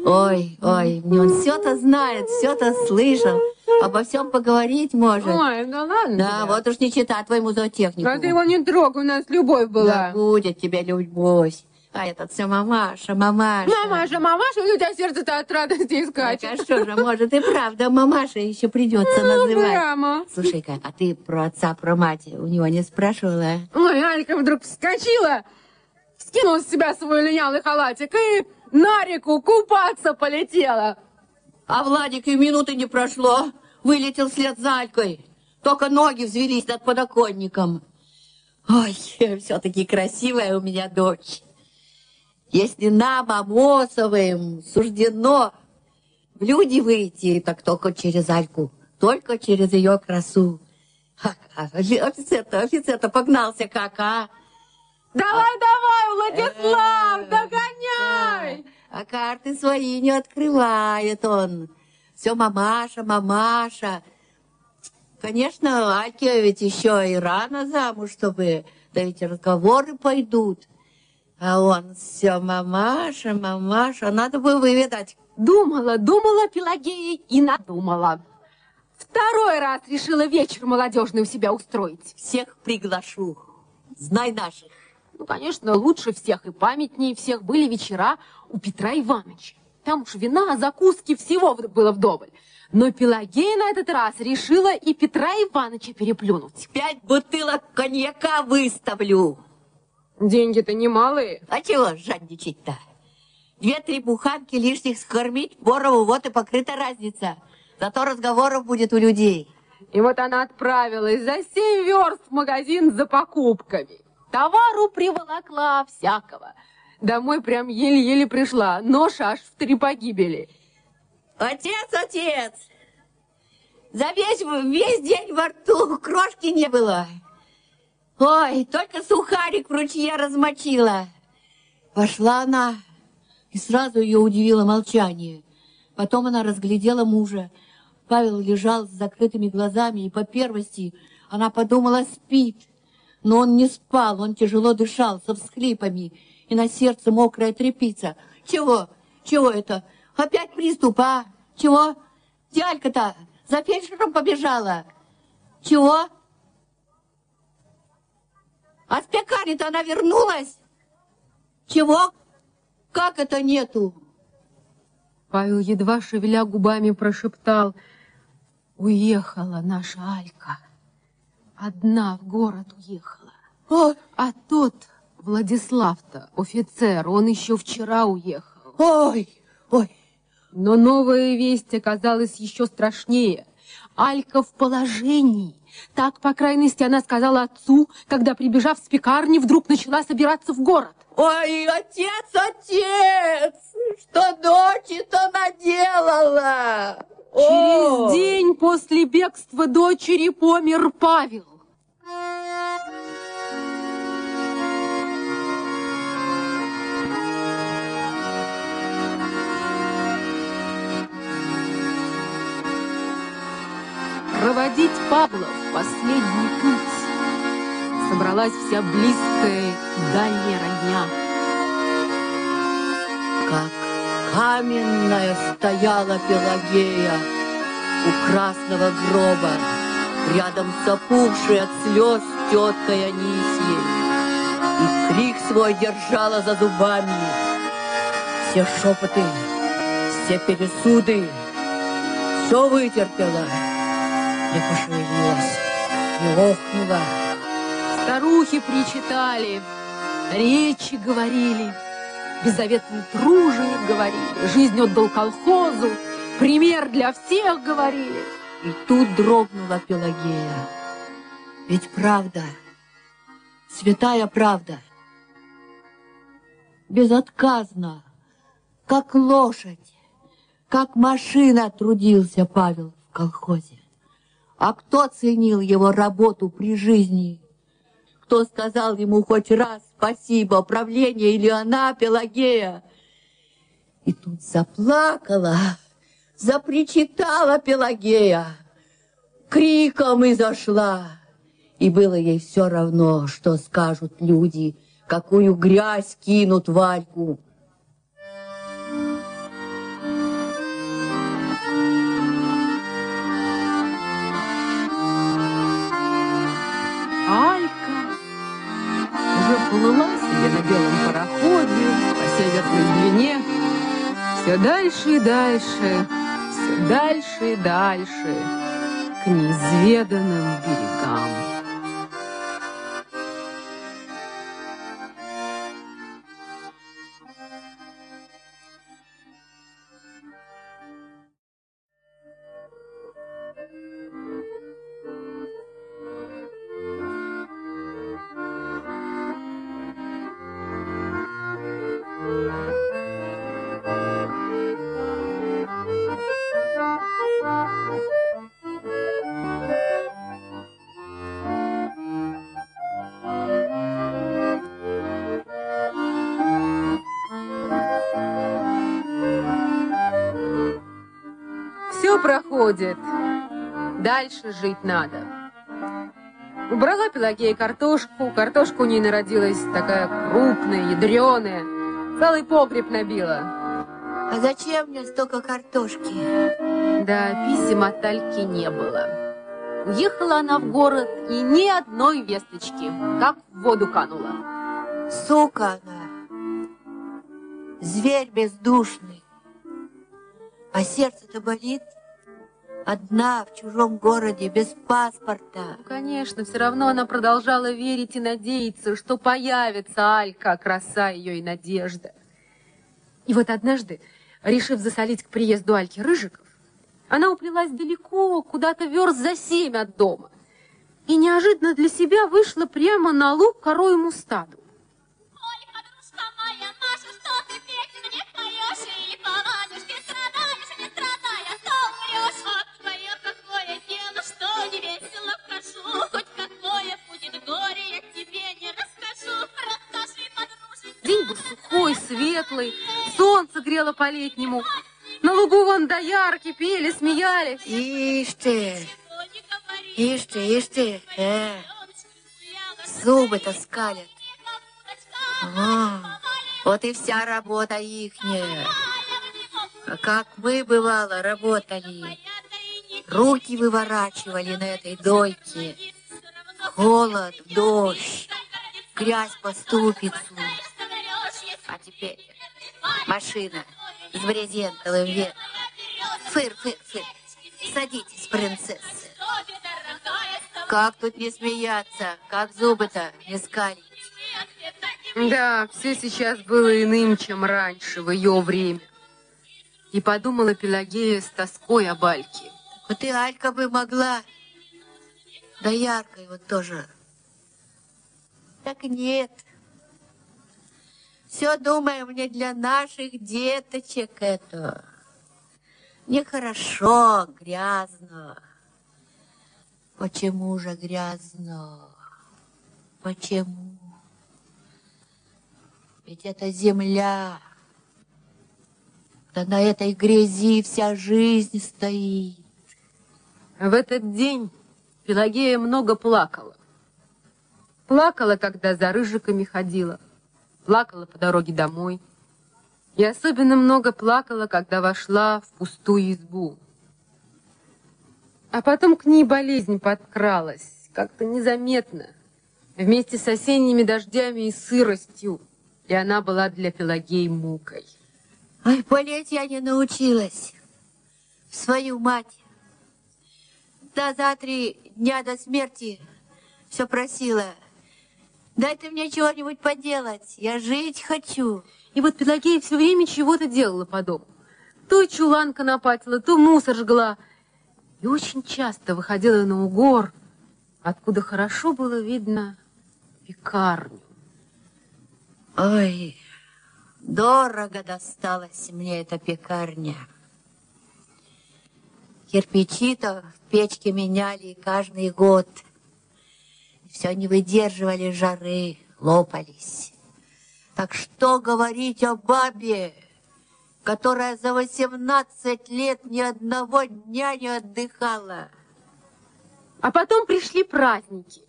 Speaker 2: Ой, ой, он все-то знает, все-то слышал, обо всем поговорить может.
Speaker 3: Ой, да ладно
Speaker 2: Да,
Speaker 3: тебе.
Speaker 2: вот уж не чита твоему зоотехнику.
Speaker 3: А ты его не трогай, у нас любовь
Speaker 2: Да
Speaker 3: была.
Speaker 2: будет тебе любовь. А этот все мамаша, мамаша.
Speaker 3: Мамаша, мамаша, у тебя сердце-то от радости
Speaker 2: Так,
Speaker 3: скачет.
Speaker 2: а что же, может и правда, мамаша еще придется называть.
Speaker 3: Прямо.
Speaker 2: Слушай-ка, а ты про отца, про мать у него не спрашивала?
Speaker 3: Ой, Алька вдруг вскочила, скинула с себя свой линялый халатик и на реку купаться полетела.
Speaker 2: А Владик и минуты не прошло, вылетел вслед за Алькой. Только ноги взвелись над подоконником. Ой, все-таки красивая у меня дочь. Если нам, Амосовым, суждено в люди выйти, так только через Альку, только через ее красу. А, а, Офицер-то, офицер-то погнался как, а?
Speaker 3: Давай, давай, Владислав,
Speaker 2: Э,
Speaker 3: догоняй!
Speaker 2: да. А карты свои не открывает он. Все мамаша, мамаша. Конечно, Альке ведь еще и рано замуж, чтобы... Да ведь разговоры пойдут. А он все мамаша, мамаша. Надо бы выведать.
Speaker 3: Думала, думала Пелагея и надумала. Второй раз решила вечер молодежный у себя устроить.
Speaker 2: Всех приглашу. Знай наших.
Speaker 3: Ну, конечно, лучше всех и памятнее всех были вечера у Петра Ивановича. Там уж вина, закуски, всего было вдоволь. Но Пелагея на этот раз решила и Петра Ивановича переплюнуть.
Speaker 2: Пять бутылок коньяка выставлю.
Speaker 3: Деньги-то немалые.
Speaker 2: А чего жадничать-то? Две-три буханки лишних скормить Борову, вот и покрыта разница. Зато разговоров будет у людей.
Speaker 3: И вот она отправилась за семь верст в магазин за покупками. Товару приволокла всякого. Домой прям еле-еле пришла. Нож аж в три погибели.
Speaker 2: Отец, отец! За весь, весь день во рту крошки не было. Ой, только сухарик в ручье размочила. Пошла она, и сразу ее удивило молчание. Потом она разглядела мужа. Павел лежал с закрытыми глазами, и по первости она подумала, спит. Но он не спал, он тяжело дышал, со всхлипами, и на сердце мокрая тряпица. Чего? Чего это? Опять приступ, а? Чего? Дялька-то за фельдшером побежала. Чего? А с пекарни-то она вернулась? Чего? Как это нету?
Speaker 3: Павел, едва шевеля губами, прошептал. Уехала наша Алька. Одна в город уехала.
Speaker 2: Ой,
Speaker 3: А тот, Владислав-то, офицер, он еще вчера уехал.
Speaker 2: ой, ой.
Speaker 3: Но новая весть оказалась еще страшнее. Алька в положении. Так, по крайности, она сказала отцу, когда, прибежав с пекарни, вдруг начала собираться в город.
Speaker 2: Ой, отец, отец, что дочь-то наделала?
Speaker 3: Через день после бегства дочери помер Павел. Проводить Павла в последний путь. Собралась вся близкая дальняя родня.
Speaker 2: Как каменная стояла Пелагея у красного гроба, рядом с опухшей от слез теткой Анисьей. И крик свой держала за зубами. Все шепоты, все пересуды, все вытерпела не пошевелилась, не охнула.
Speaker 3: Старухи причитали, речи говорили, беззаветные труженик говорили, жизнь отдал колхозу, пример для всех говорили.
Speaker 2: И тут дрогнула Пелагея. Ведь правда, святая правда, безотказно, как лошадь, как машина трудился Павел в колхозе. А кто ценил его работу при жизни? Кто сказал ему хоть раз спасибо, правление или она, Пелагея? И тут заплакала, запричитала Пелагея, криком и зашла. И было ей все равно, что скажут люди, какую грязь кинут Вальку.
Speaker 3: Все дальше и дальше, все дальше и дальше к неизведанным берегам. Проходит. Дальше жить надо. Убрала Пелагея картошку. Картошка у ней народилась такая крупная, ядреная. Целый погреб набила.
Speaker 2: А зачем мне столько картошки?
Speaker 3: Да, писем от Альки не было. Уехала она в город, и ни одной весточки, как в воду канула.
Speaker 2: Сука она, зверь бездушный. А сердце-то болит. Одна в чужом городе, без паспорта.
Speaker 3: Ну, конечно, все равно она продолжала верить и надеяться, что появится Алька, краса ее и надежда. И вот однажды, решив засолить к приезду Альки Рыжиков, она уплелась далеко, куда-то верст за семь от дома. И неожиданно для себя вышла прямо на луг коровьему стаду. Светлый, солнце грело по-летнему. На лугу вон доярки пели, смеялись.
Speaker 2: Ишь ты, ишь э, зубы-то скалят. А, вот и вся работа ихняя. А как мы, бывало, работали. Руки выворачивали на этой дойке. Холод, дождь, грязь по ступицу. Теперь машина с брезентовым верхом. Фыр, фыр, фыр. Садитесь, принцесса. Как тут не смеяться? Как зубы-то не скалить?
Speaker 3: Да, все сейчас было иным, чем раньше, в ее время. И подумала Пелагея с тоской о Бальке.
Speaker 2: Вот и Алька бы могла. Да яркой вот тоже. Так нет. Все думаем не для наших деточек это. Нехорошо, грязно. Почему же грязно? Почему? Ведь это земля. Да на этой грязи вся жизнь стоит.
Speaker 3: В этот день Пелагея много плакала. Плакала, когда за рыжиками ходила. Плакала по дороге домой. И особенно много плакала, когда вошла в пустую избу. А потом к ней болезнь подкралась, как-то незаметно, вместе с осенними дождями и сыростью, и она была для Пелагеи мукой.
Speaker 2: Ой, болеть я не научилась. Свою мать. Да за три дня до смерти все просила. Дай ты мне чего-нибудь поделать, я жить хочу.
Speaker 3: И вот Пелагея все время чего-то делала по дому. То чулан конопатила, то мусор жгла, и очень часто выходила на угор, откуда хорошо было видно пекарню.
Speaker 2: Ой, дорого досталась мне эта пекарня. Кирпичи-то в печке меняли каждый год. Все не выдерживали жары, лопались. Так что говорить о бабе, которая за 18 лет ни одного дня не отдыхала.
Speaker 3: А потом пришли праздники.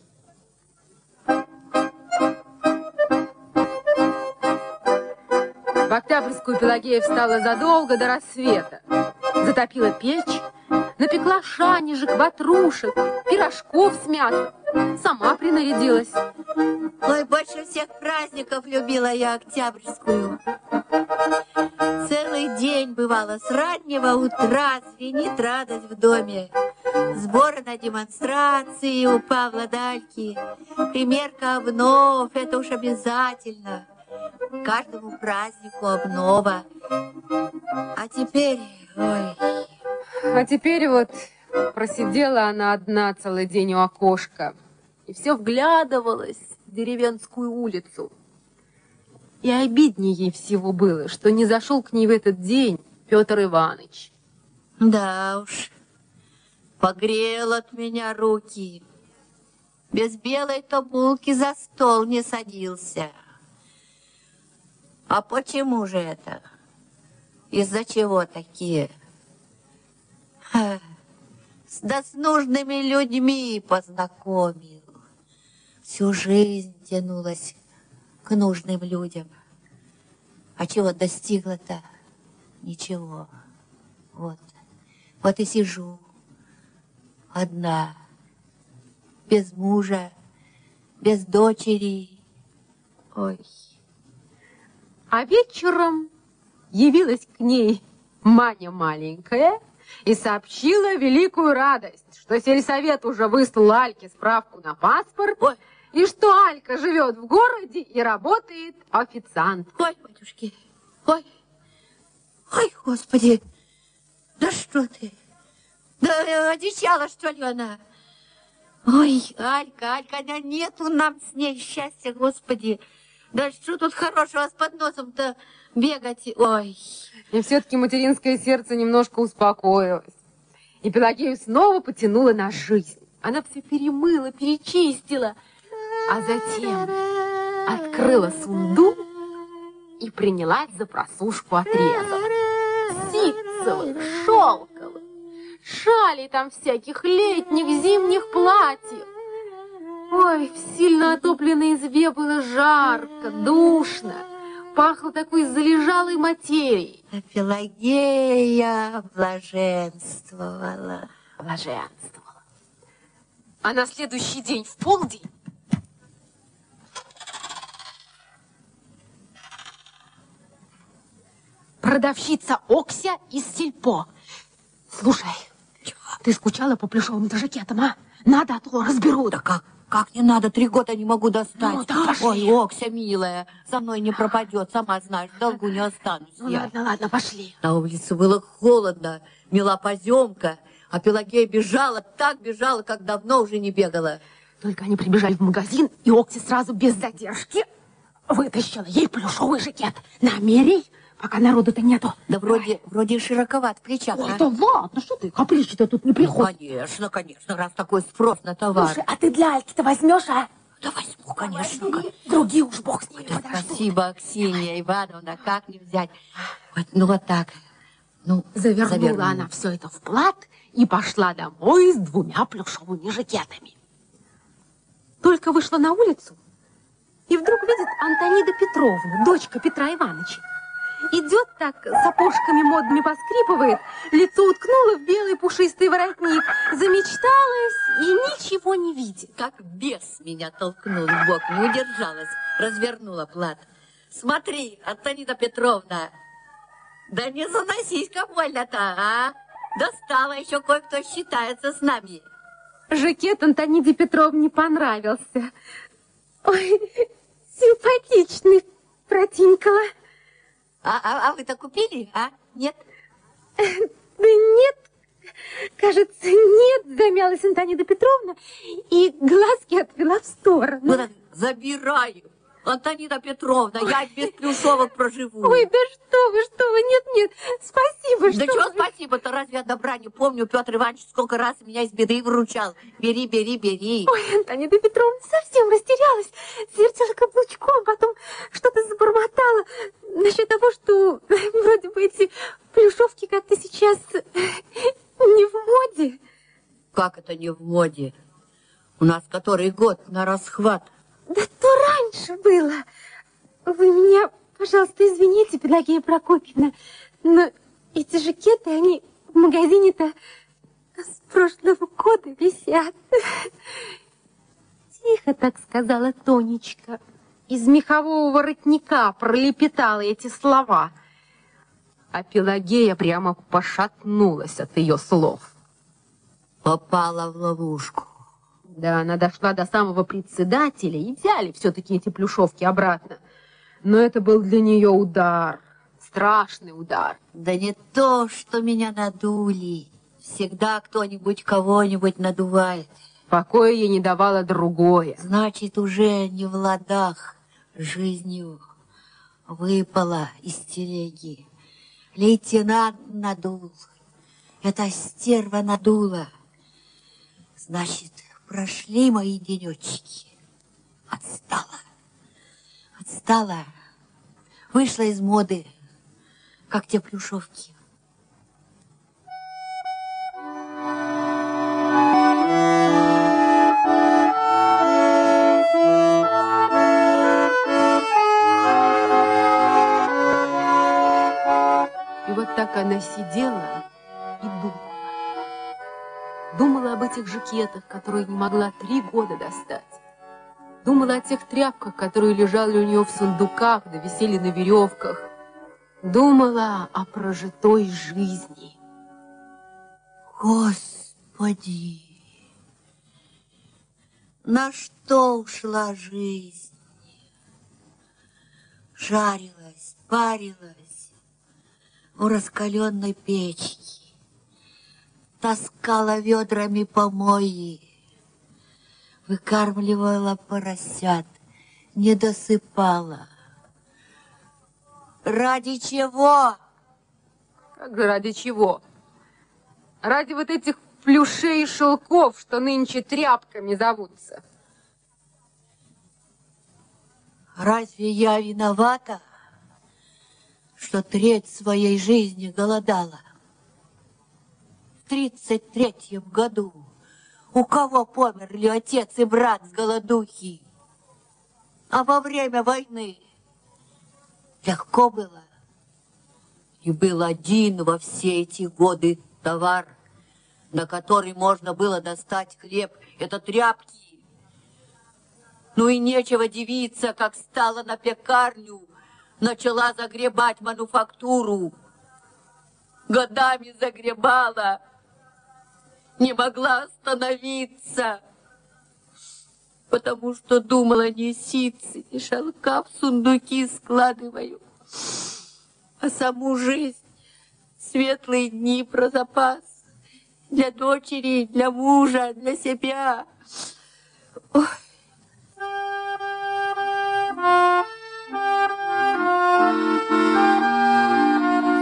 Speaker 3: В Октябрьскую Пелагея встала задолго до рассвета. Затопила печь, напекла шанежек, ватрушек, пирожков с мясом. Сама принарядилась.
Speaker 2: Ой, больше всех праздников любила я Октябрьскую. Целый день бывало, с раннего утра звенит радость в доме. Сборы на демонстрации у Павла Дальки, примерка обнов, это уж обязательно. Каждому празднику обнова. А теперь, ой...
Speaker 3: А теперь вот просидела она одна целый день у окошка и все вглядывалась в деревенскую улицу. И обиднее ей всего было, что не зашел к ней в этот день Петр Иванович.
Speaker 2: Да уж, погрел от меня руки. Без белой табулки за стол не садился. А почему же это? Из-за чего такие? Да с нужными людьми познакомил. Всю жизнь тянулась к нужным людям. А чего достигла-то? Ничего. Вот. Вот и сижу. Одна. Без мужа. Без дочери. Ой.
Speaker 3: А вечером явилась к ней Маня маленькая и сообщила великую радость, что сельсовет уже выслал Альке справку на паспорт,
Speaker 2: Ой.
Speaker 3: и что Алька живет в городе и работает официант.
Speaker 2: Ой, батюшки. Ой. Ой, господи. Да что ты? Да э, одичала, что ли, она? Ой, Алька, Алька, да нету нам с ней счастья, господи. Да что тут хорошего с подносом-то бегать? Ой.
Speaker 3: И все-таки материнское сердце немножко успокоилось. И Пелагею снова потянуло на жизнь. Она все перемыла, перечистила, а затем открыла сундук и принялась за просушку отрезов. Ситцевых, шелковых, шалей там всяких, летних, зимних платьев. Ой, в сильно отопленной избе было жарко, душно. Пахло такой залежалой материей.
Speaker 2: А Пелагея блаженствовала.
Speaker 3: Блаженствовала. А на следующий день в полдень продавщица Окся из Сельпо. Слушай, ты скучала по плюшевым жакетам, а? Надо, а то разберут.
Speaker 2: Да как, как не надо, три года не могу достать.
Speaker 3: Ну, да.
Speaker 2: Ой, Окся, милая, со мной не пропадет, сама знаешь, долгу не останусь
Speaker 3: Ну
Speaker 2: я.
Speaker 3: ладно, ладно, пошли.
Speaker 2: На улице было холодно, мела поземка, А Пелагея бежала, так бежала, как давно уже не бегала.
Speaker 3: Только они прибежали в магазин, и Окси сразу без задержки вытащила ей плюшевый жакет. На, мерей, пока народу-то нету.
Speaker 2: Да вроде, вроде широковат в плечах,
Speaker 3: Ой,
Speaker 2: а?
Speaker 3: да ладно, что ты, капричи-то тут не
Speaker 2: Ну,
Speaker 3: приходят.
Speaker 2: конечно, конечно, раз такой спрос на товар.
Speaker 3: Слушай, а ты для Альки-то возьмешь, а?
Speaker 2: Да возьму, конечно.
Speaker 3: Бери. Другие уж бог с ними
Speaker 2: Да
Speaker 3: подождут.
Speaker 2: спасибо, Аксинья Ивановна, как не взять? Вот, ну вот так. Ну,
Speaker 3: Завернула
Speaker 2: заверну.
Speaker 3: она все это в плат и пошла домой с двумя плюшевыми жакетами. Только вышла на улицу и вдруг видит Антонида Петровну, дочка Петра Ивановича. Идет так, сапожками модными поскрипывает, лицо уткнуло в белый пушистый воротник, замечталась и ничего не видит.
Speaker 2: Как бес меня толкнул в бок, не удержалась, развернула плат. Смотри, Антонида Петровна, да не заносись-ка больно-то, а? Достала еще кое-кто считается с нами.
Speaker 3: Жакет Антониде Петровне понравился. Ой, симпатичный, протинкала.
Speaker 2: А, а, а вы-то купили, а? Нет?
Speaker 3: Да нет, кажется, нет, замялась Антонида Петровна и глазки отвела в сторону.
Speaker 2: Ну так забираю. Антонида Петровна, я без плюшовок проживу.
Speaker 3: Ой, да что вы, что вы, нет, нет, спасибо,
Speaker 2: Да
Speaker 3: что
Speaker 2: чего
Speaker 3: вы.
Speaker 2: спасибо-то, разве я добра не помню? Петр Иванович сколько раз меня из беды выручал. Бери, бери, бери.
Speaker 3: Ой, Антонида Петровна совсем растерялась, свертела каблучком, потом что-то забормотала насчет того, что вроде бы эти плюшовки как-то сейчас не в моде.
Speaker 2: Как это не в моде? У нас который год на расхват.
Speaker 3: Да то раньше было. Вы меня, пожалуйста, извините, Пелагея Прокопьевна, но эти жакеты, они в магазине-то с прошлого года висят. Тихо так сказала Тонечка. Из мехового воротника пролепетала эти слова. А Пелагея прямо пошатнулась от ее слов.
Speaker 2: Попала в ловушку.
Speaker 3: Да, она дошла до самого председателя и взяли все-таки эти плюшовки обратно. Но это был для нее удар, страшный удар.
Speaker 2: Да не то, что меня надули. Всегда кто-нибудь кого-нибудь надувает.
Speaker 3: Покоя ей не давало другое.
Speaker 2: Значит, уже не в ладах жизнью. Выпала из телеги. Лейтенант надул. Эта стерва надула. Значит, прошли мои денечки. Отстала. Отстала. Вышла из моды, как те плюшовки.
Speaker 3: И вот так она сидела и думала. Думала об этих жакетах, которые не могла три года достать. Думала о тех тряпках, которые лежали у нее в сундуках, да висели на веревках. Думала о прожитой жизни.
Speaker 2: Господи, на что ушла жизнь? Жарилась, парилась у раскаленной печки, таскала ведрами помои, выкармливала поросят, не досыпала. Ради чего?
Speaker 3: Как же ради чего? Ради вот этих плюшей и шелков, что нынче тряпками зовутся.
Speaker 2: Разве я виновата, что треть своей жизни голодала? Тридцать третьем году у кого померли отец и брат с голодухи? А во время войны легко было. И был один во все эти годы товар, на который можно было достать хлеб. Это тряпки. Ну и нечего дивиться, как стала на пекарню, начала загребать мануфактуру. Годами загребала, не могла остановиться, потому что думала, не ситцы, не шелка в сундуки складываю, а саму жизнь, светлые дни про запас для дочери, для мужа, для себя. Ой.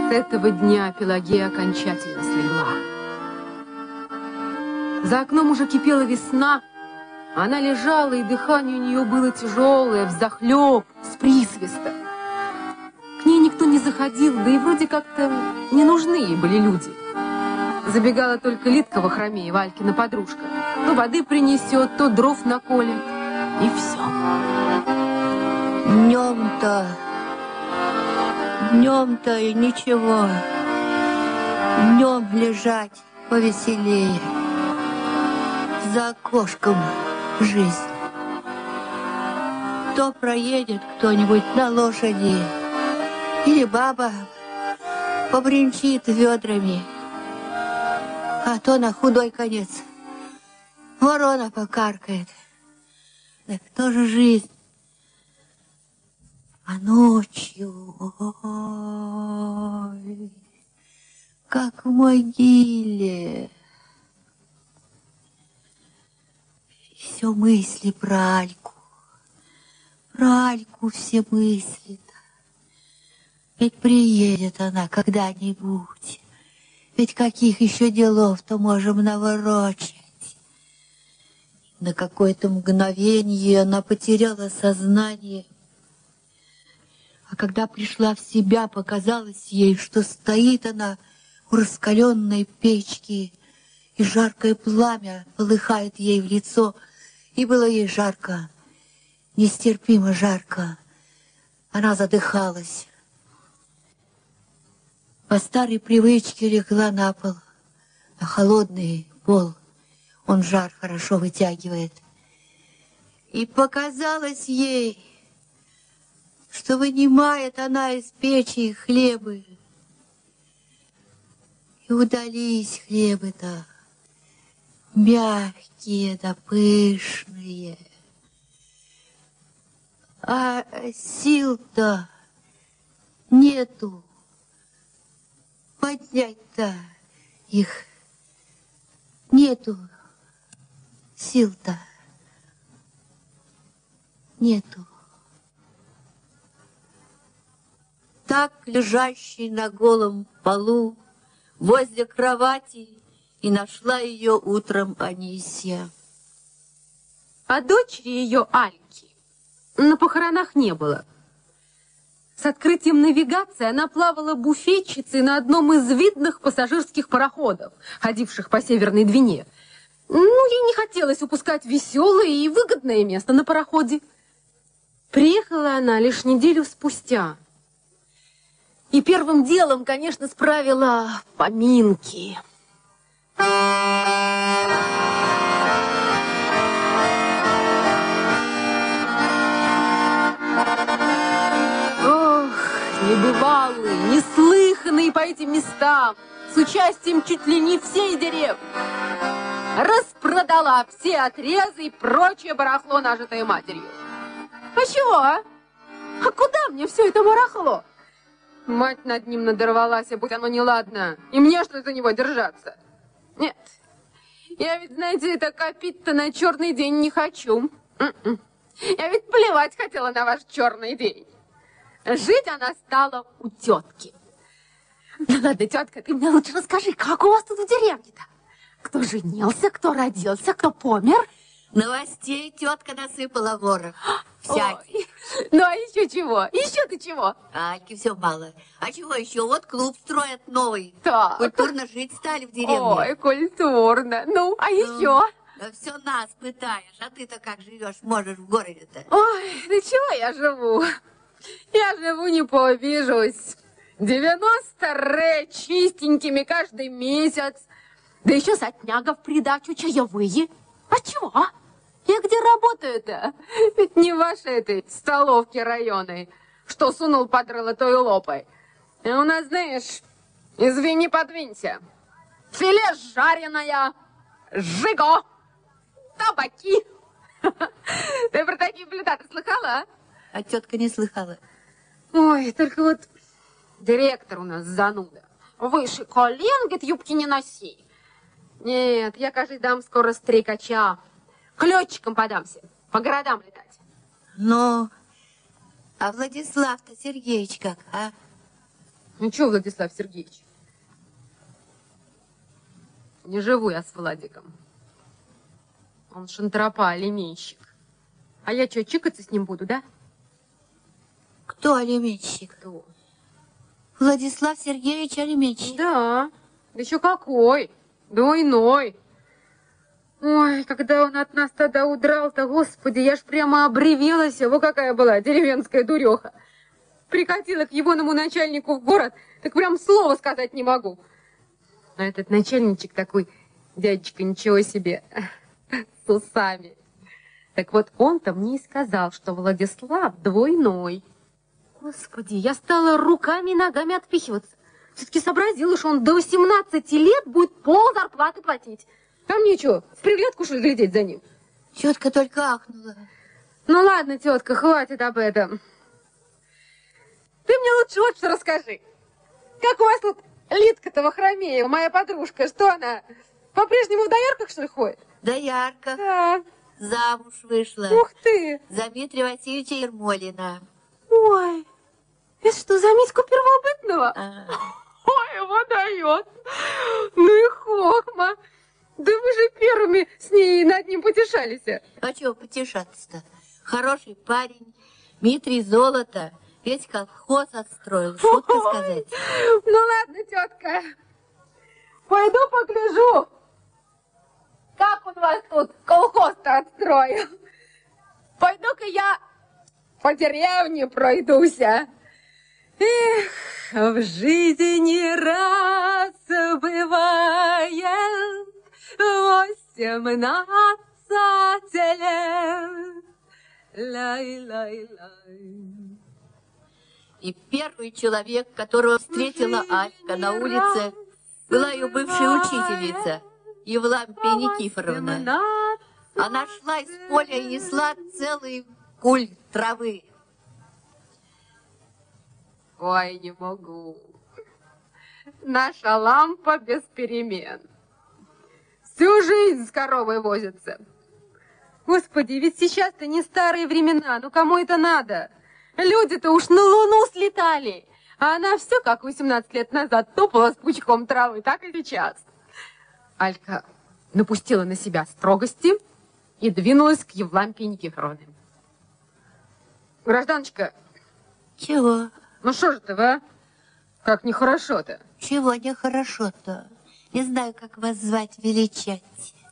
Speaker 3: С этого дня Пелагея окончательно слегла. За окном уже кипела весна. Она лежала, и дыхание у нее было тяжелое, взахлеб, с присвистом. К ней никто не заходил, да и вроде как-то не нужны ей были люди. Забегала только Литка во храме, Валькина подружка. То воды принесет, то дров наколет. И все.
Speaker 2: Днем-то, днем-то и ничего. Днем лежать повеселее. За окошком жизнь. То проедет кто-нибудь на лошади, или баба побринчит ведрами, а то на худой конец ворона покаркает. Да кто же жизнь? А ночью, ой, как в могиле. Все мысли про Альку. Про Альку все мысли. Ведь приедет она когда-нибудь. Ведь каких еще делов-то можем наворочать? На какое-то мгновение она потеряла сознание. А когда пришла в себя, показалось ей, что стоит она у раскаленной печки, и жаркое пламя полыхает ей в лицо, и было ей жарко, нестерпимо жарко. Она задыхалась. По старой привычке легла на пол, на холодный пол. Он жар хорошо вытягивает. И показалось ей, что вынимает она из печи хлебы. И удались хлебы-то, мягкие да пышные. А сил-то нету поднять-то их. Нету сил-то. Нету. Так лежащий на голом полу возле кровати и нашла ее утром Анисия.
Speaker 3: А дочери ее Альки на похоронах не было. С открытием навигации она плавала буфетчицей на одном из видных пассажирских пароходов, ходивших по Северной Двине. Ну, ей не хотелось упускать веселое и выгодное место на пароходе. Приехала она лишь неделю спустя. И первым делом, конечно, справила поминки. Ох, небывалые, неслыханные по этим местам, с участием чуть ли не всей деревни. Распродала все отрезы и прочее барахло, нажитое матерью. А чего, а? А куда мне все это барахло? Мать над ним надорвалась, а будь оно неладно. И мне что за него держаться? Нет. Я ведь, знаете, это копить-то на черный день не хочу. М-м. Я ведь плевать хотела на ваш черный день. Жить она стала у тетки. Ну ладно, тетка, ты мне лучше расскажи, как у вас тут в деревне-то? Кто женился, кто родился, кто помер?
Speaker 2: Новостей тетка насыпала ворох. Всяких.
Speaker 3: Ой. Ну а еще чего? Еще-то чего?
Speaker 2: Альки все мало. А чего еще? Вот клуб строят новый.
Speaker 3: Так.
Speaker 2: Культурно жить стали в деревне.
Speaker 3: Ой, культурно. Ну, а еще?
Speaker 2: Да все нас пытаешь, а ты-то как живешь, можешь в городе-то?
Speaker 3: Ой, да чего я живу? Я живу, не пообижусь. 90 ре чистенькими каждый месяц. Да еще сотняга в придачу чаевые. А чего? Я где работаю-то? Ведь не в вашей этой столовке районной, что сунул под рыло той лопой. А у нас, знаешь, извини, подвинься. Филе жареное, жиго, табаки. Ты про такие блюда ты слыхала, а?
Speaker 2: А тетка не слыхала.
Speaker 3: Ой, только вот директор у нас зануда. Выше колен, говорит, юбки не носи. Нет, я, кажется, дам скоро стрекача. К летчикам подамся, по городам летать.
Speaker 2: Ну, а Владислав-то Сергеевич как, а?
Speaker 3: Ну, что, Владислав Сергеевич? Не живу я с Владиком. Он шантропа, алименщик. А я что, чикаться с ним буду, да?
Speaker 2: Кто алименщик?
Speaker 3: Кто?
Speaker 2: Владислав Сергеевич алименщик.
Speaker 3: Да, да еще какой, двойной. Ой, когда он от нас тогда удрал-то, господи, я ж прямо обревелась, во какая была деревенская дуреха. Прикатила к егоному начальнику в город, так прям слова сказать не могу. А этот начальничек такой, дядечка, ничего себе, с усами. Так вот, он-то мне и сказал, что Владислав двойной. Господи, я стала руками и ногами отпихиваться. Все-таки сообразила, что он до 18 лет будет пол зарплаты платить. А мне что, в приглядку, что ли, глядеть за ним?
Speaker 2: Тетка только ахнула.
Speaker 3: Ну ладно, тетка, хватит об этом. Ты мне лучше вот что расскажи. Как у вас тут Литка-то Вахромеева, моя подружка, что она, по-прежнему в доярках, что ли, ходит?
Speaker 2: Доярка.
Speaker 3: Да.
Speaker 2: Замуж вышла.
Speaker 3: Ух ты!
Speaker 2: За Дмитрия Васильевича Ермолина.
Speaker 3: Ой, это что, за Митьку Первобытного?
Speaker 2: А,
Speaker 3: Ой, его дает. Ну и хохма. Да вы же первыми с ней над ним потешались.
Speaker 2: а чего потешаться-то? Хороший парень, Дмитрий Золото. Весь колхоз отстроил, шутка сказать.
Speaker 3: Ну ладно, тетка. Пойду погляжу, как он вас тут колхоз-то отстроил. Пойду-ка я по деревне пройдуся. Эх, в жизни раз бывает восемнадцать лет. Лай-лай-лай.
Speaker 2: И первый человек, которого встретила Алька на улице, была ее бывшая учительница, Евлампия Никифоровна. Она шла из поля и несла целый куль травы.
Speaker 3: Ой, не могу. Наша лампа без перемен. Всю жизнь с коровой возится. Господи, ведь сейчас-то не старые времена, ну кому это надо? Люди-то уж на луну слетали, а она все, как 18 лет назад, топала с пучком травы, так и сейчас. Алька напустила на себя строгости и двинулась к Евлампии Никифоровне. Гражданочка,
Speaker 2: Чего?
Speaker 3: ну что же ты, а? Как нехорошо-то.
Speaker 2: Чего нехорошо-то? Не знаю, как вас звать, величать.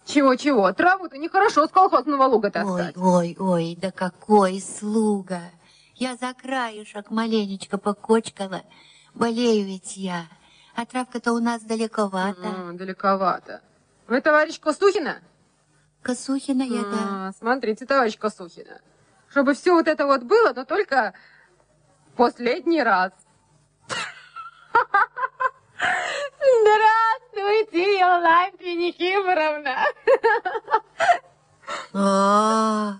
Speaker 3: Чего-чего? Траву-то нехорошо с колхозного луга
Speaker 2: Ой,
Speaker 3: таскать.
Speaker 2: ой, ой, да какой слуга. Я за краюшек маленечко покочкала. Болею ведь я. А травка-то у нас далековато.
Speaker 3: М, далековато. Вы товарищ Косухина?
Speaker 2: Косухина я, да.
Speaker 3: А, смотрите, товарищ Косухина. Чтобы все вот это вот было, но только последний раз. Здравствуйте, Евлампия Никифоровна.
Speaker 2: О,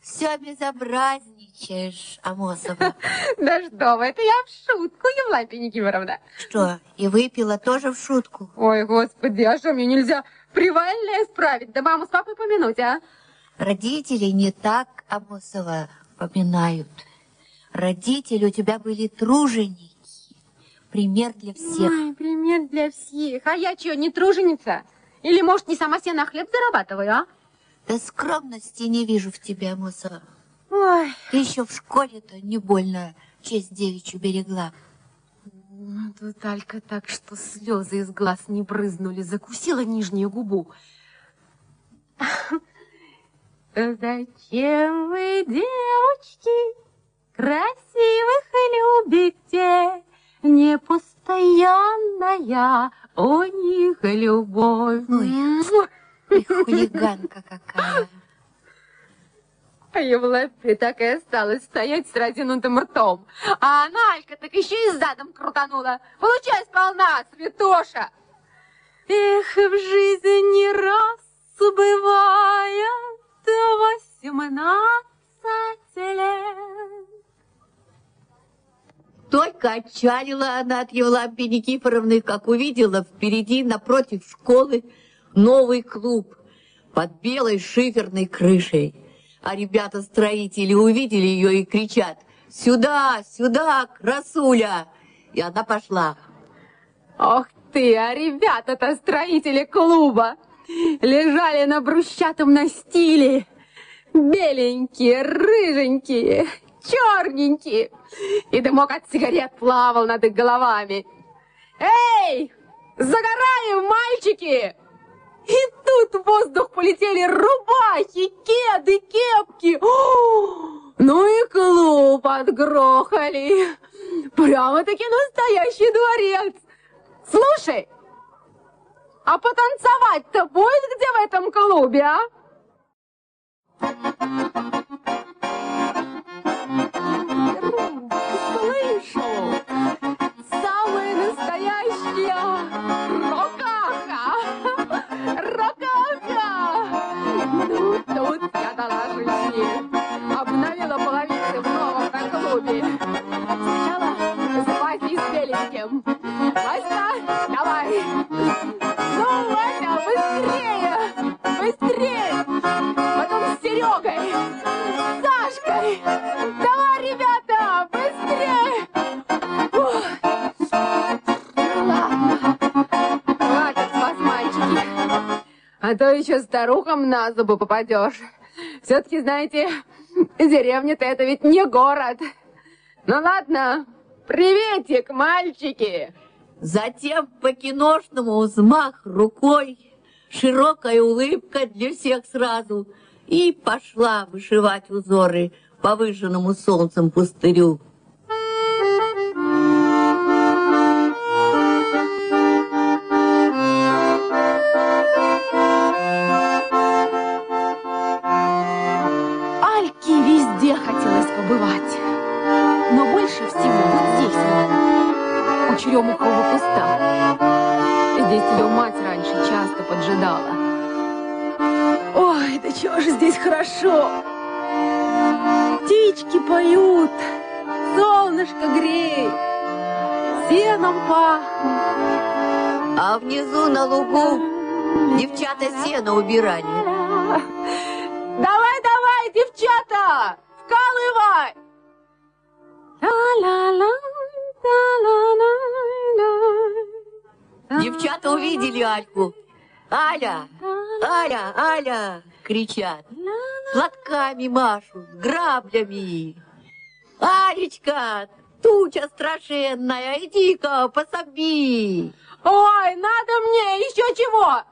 Speaker 2: все безобразничаешь, Амосова.
Speaker 3: Да что вы, это я в шутку, Евлампия Никифоровна.
Speaker 2: Что, и выпила тоже в шутку?
Speaker 3: Ой, господи, а что, мне нельзя привальное исправить? Да маму с папой помянуть, а?
Speaker 2: Родители не так, Амосова, поминают. Родители у тебя были труженики. Пример для всех.
Speaker 3: Ой, пример для всех. А я что, не труженица? Или, может, не сама себе на хлеб зарабатываю, а?
Speaker 2: Да скромности не вижу в тебе, Амосова.
Speaker 3: Ой,
Speaker 2: Ты еще в школе-то не больно честь девичью берегла.
Speaker 3: ну тут Алька так, что слезы из глаз не брызнули, закусила нижнюю губу. Зачем вы, девочки, красивых любите? Непостоянная у них любовь.
Speaker 2: Ой. Ты хулиганка какая.
Speaker 3: А Евлапия так и осталась стоять с разинутым ртом. А она, Алька, так еще и задом крутанула. Получай сполна, святоша! Эх, в жизни раз бывает восемнадцать лет.
Speaker 2: Только отчалила она от Евлампии Никифоровны, как увидела впереди, напротив школы, новый клуб под белой шиферной крышей. А ребята-строители увидели ее и кричат «Сюда, сюда, красуля!» И она пошла.
Speaker 3: Ох ты, а ребята-то строители клуба лежали на брусчатом настиле. Беленькие, рыженькие, черненькие. И дымок от сигарет плавал над их головами. Эй, загораем, мальчики! И тут в воздух полетели рубахи, кеды, кепки. О, ну и клуб отгрохали. Прямо-таки настоящий дворец. Слушай, а потанцевать-то будет где в этом клубе, а? Быстрее. Потом с Серегой, с Сашкой. Давай, ребята, быстрее. Ух. Ладно. Хватит мальчики. А то еще старухам на зубы попадешь. Все-таки, знаете, деревня-то это ведь не город. Ну ладно, приветик, мальчики.
Speaker 2: Затем по-киношному взмах рукой, широкая улыбка для всех сразу, и пошла вышивать узоры по выжженному солнцем пустырю.
Speaker 3: Альке везде хотелось побывать. Но больше всего вот здесь у черемухового куста. Здесь ее мать поджидала. Ой, да чего же здесь хорошо. Птички поют, солнышко греет, сеном пахнет.
Speaker 2: А внизу на лугу девчата сено убирали.
Speaker 3: Давай, давай, девчата, вкалывай!
Speaker 2: Девчата увидели Альку. Аля, Аля, Аля, кричат. Платками машут, граблями. Алечка, туча страшенная, иди-ка, пособи.
Speaker 3: Ой, надо мне еще чего?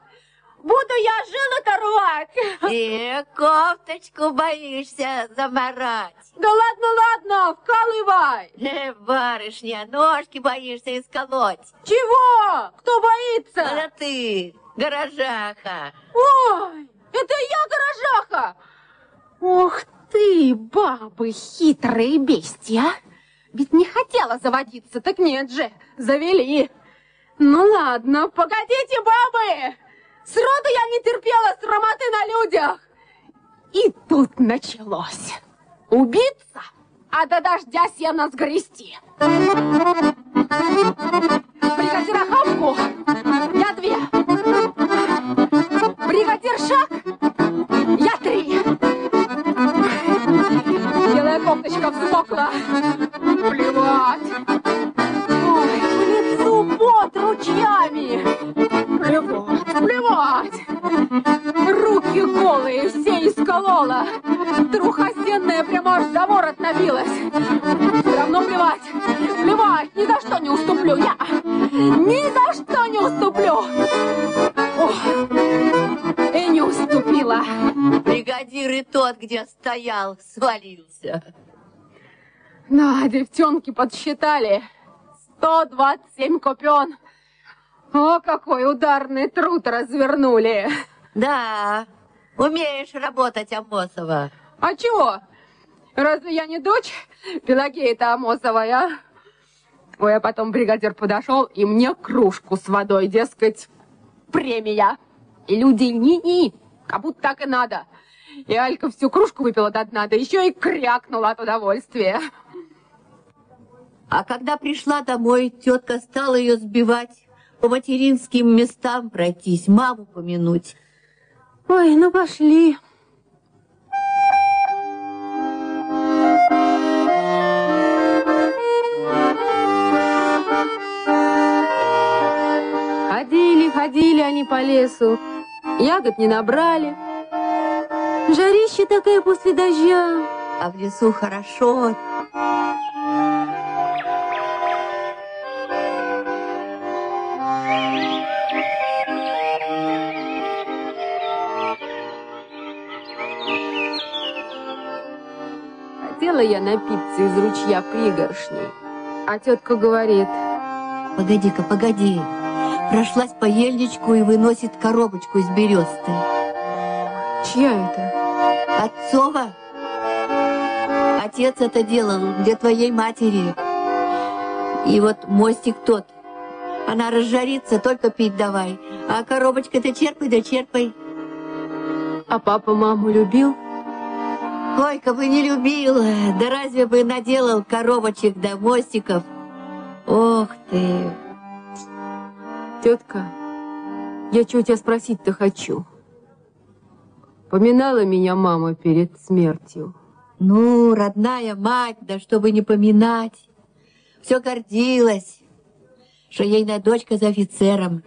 Speaker 3: Буду я жилы-то рвать.
Speaker 2: Э, кофточку боишься заморать.
Speaker 3: Да ладно, ладно, вкалывай.
Speaker 2: Э, барышня, ножки боишься исколоть.
Speaker 3: Чего? Кто боится?
Speaker 2: Это ты, горожаха.
Speaker 3: Ой, это я, горожаха! Ух ты, бабы хитрые бестия! Ведь не хотела заводиться, так нет же, завели. Ну ладно, погодите, бабы! Сроду я не терпела срамоты на людях. И тут началось. Убиться, а до дождя сено сгрести. Бригадир охапку, я две. Бригадир шаг, я три. Белая кофточка взмокла. Плевать. Ой, в лицу пот ручьями. Плевать, плевать. Руки голые, все исколола. Труха сенная прямо аж за ворот набилась. Все равно плевать, плевать, ни за что не уступлю я. Ни за что не уступлю. Ох, и не уступила.
Speaker 2: Бригадир и тот, где стоял, свалился.
Speaker 3: Да, девчонки подсчитали. 127 купен. О, какой ударный труд развернули.
Speaker 2: Да, умеешь работать, Амосова.
Speaker 3: А чего? Разве я не дочь Пелагеи-то Амосовой, а? Ой, а потом бригадир подошел, и мне кружку с водой, дескать, премия. И люди ни-ни, как будто так и надо. И Алька всю кружку выпила до дна, да еще и крякнула от удовольствия.
Speaker 2: А когда пришла домой, тетка стала ее сбивать, по материнским местам пройтись, маму помянуть.
Speaker 3: Ой, ну пошли. Ходили, ходили они по лесу, ягод не набрали. Жарище такая после дождя.
Speaker 2: А в лесу хорошо.
Speaker 3: Хотела я напиться из ручья пригоршней. А тетка говорит,
Speaker 2: Погоди-ка, погоди. Прошлась по ельничку и выносит коробочку из бересты.
Speaker 3: чья это?
Speaker 2: Отцова? Отец это делал для твоей матери. И вот мостик тот. Она разжарится, только пить давай. А коробочка-то черпай да черпай.
Speaker 3: А папа маму любил?
Speaker 2: Ой, как бы не любил. Да разве бы наделал коробочек да мостиков? Ох ты.
Speaker 3: Тетка, я что у тебя спросить-то хочу? Поминала меня мама перед смертью.
Speaker 2: Ну, родная мать, да чтобы не поминать. Все гордилась, что ейная дочка за офицером.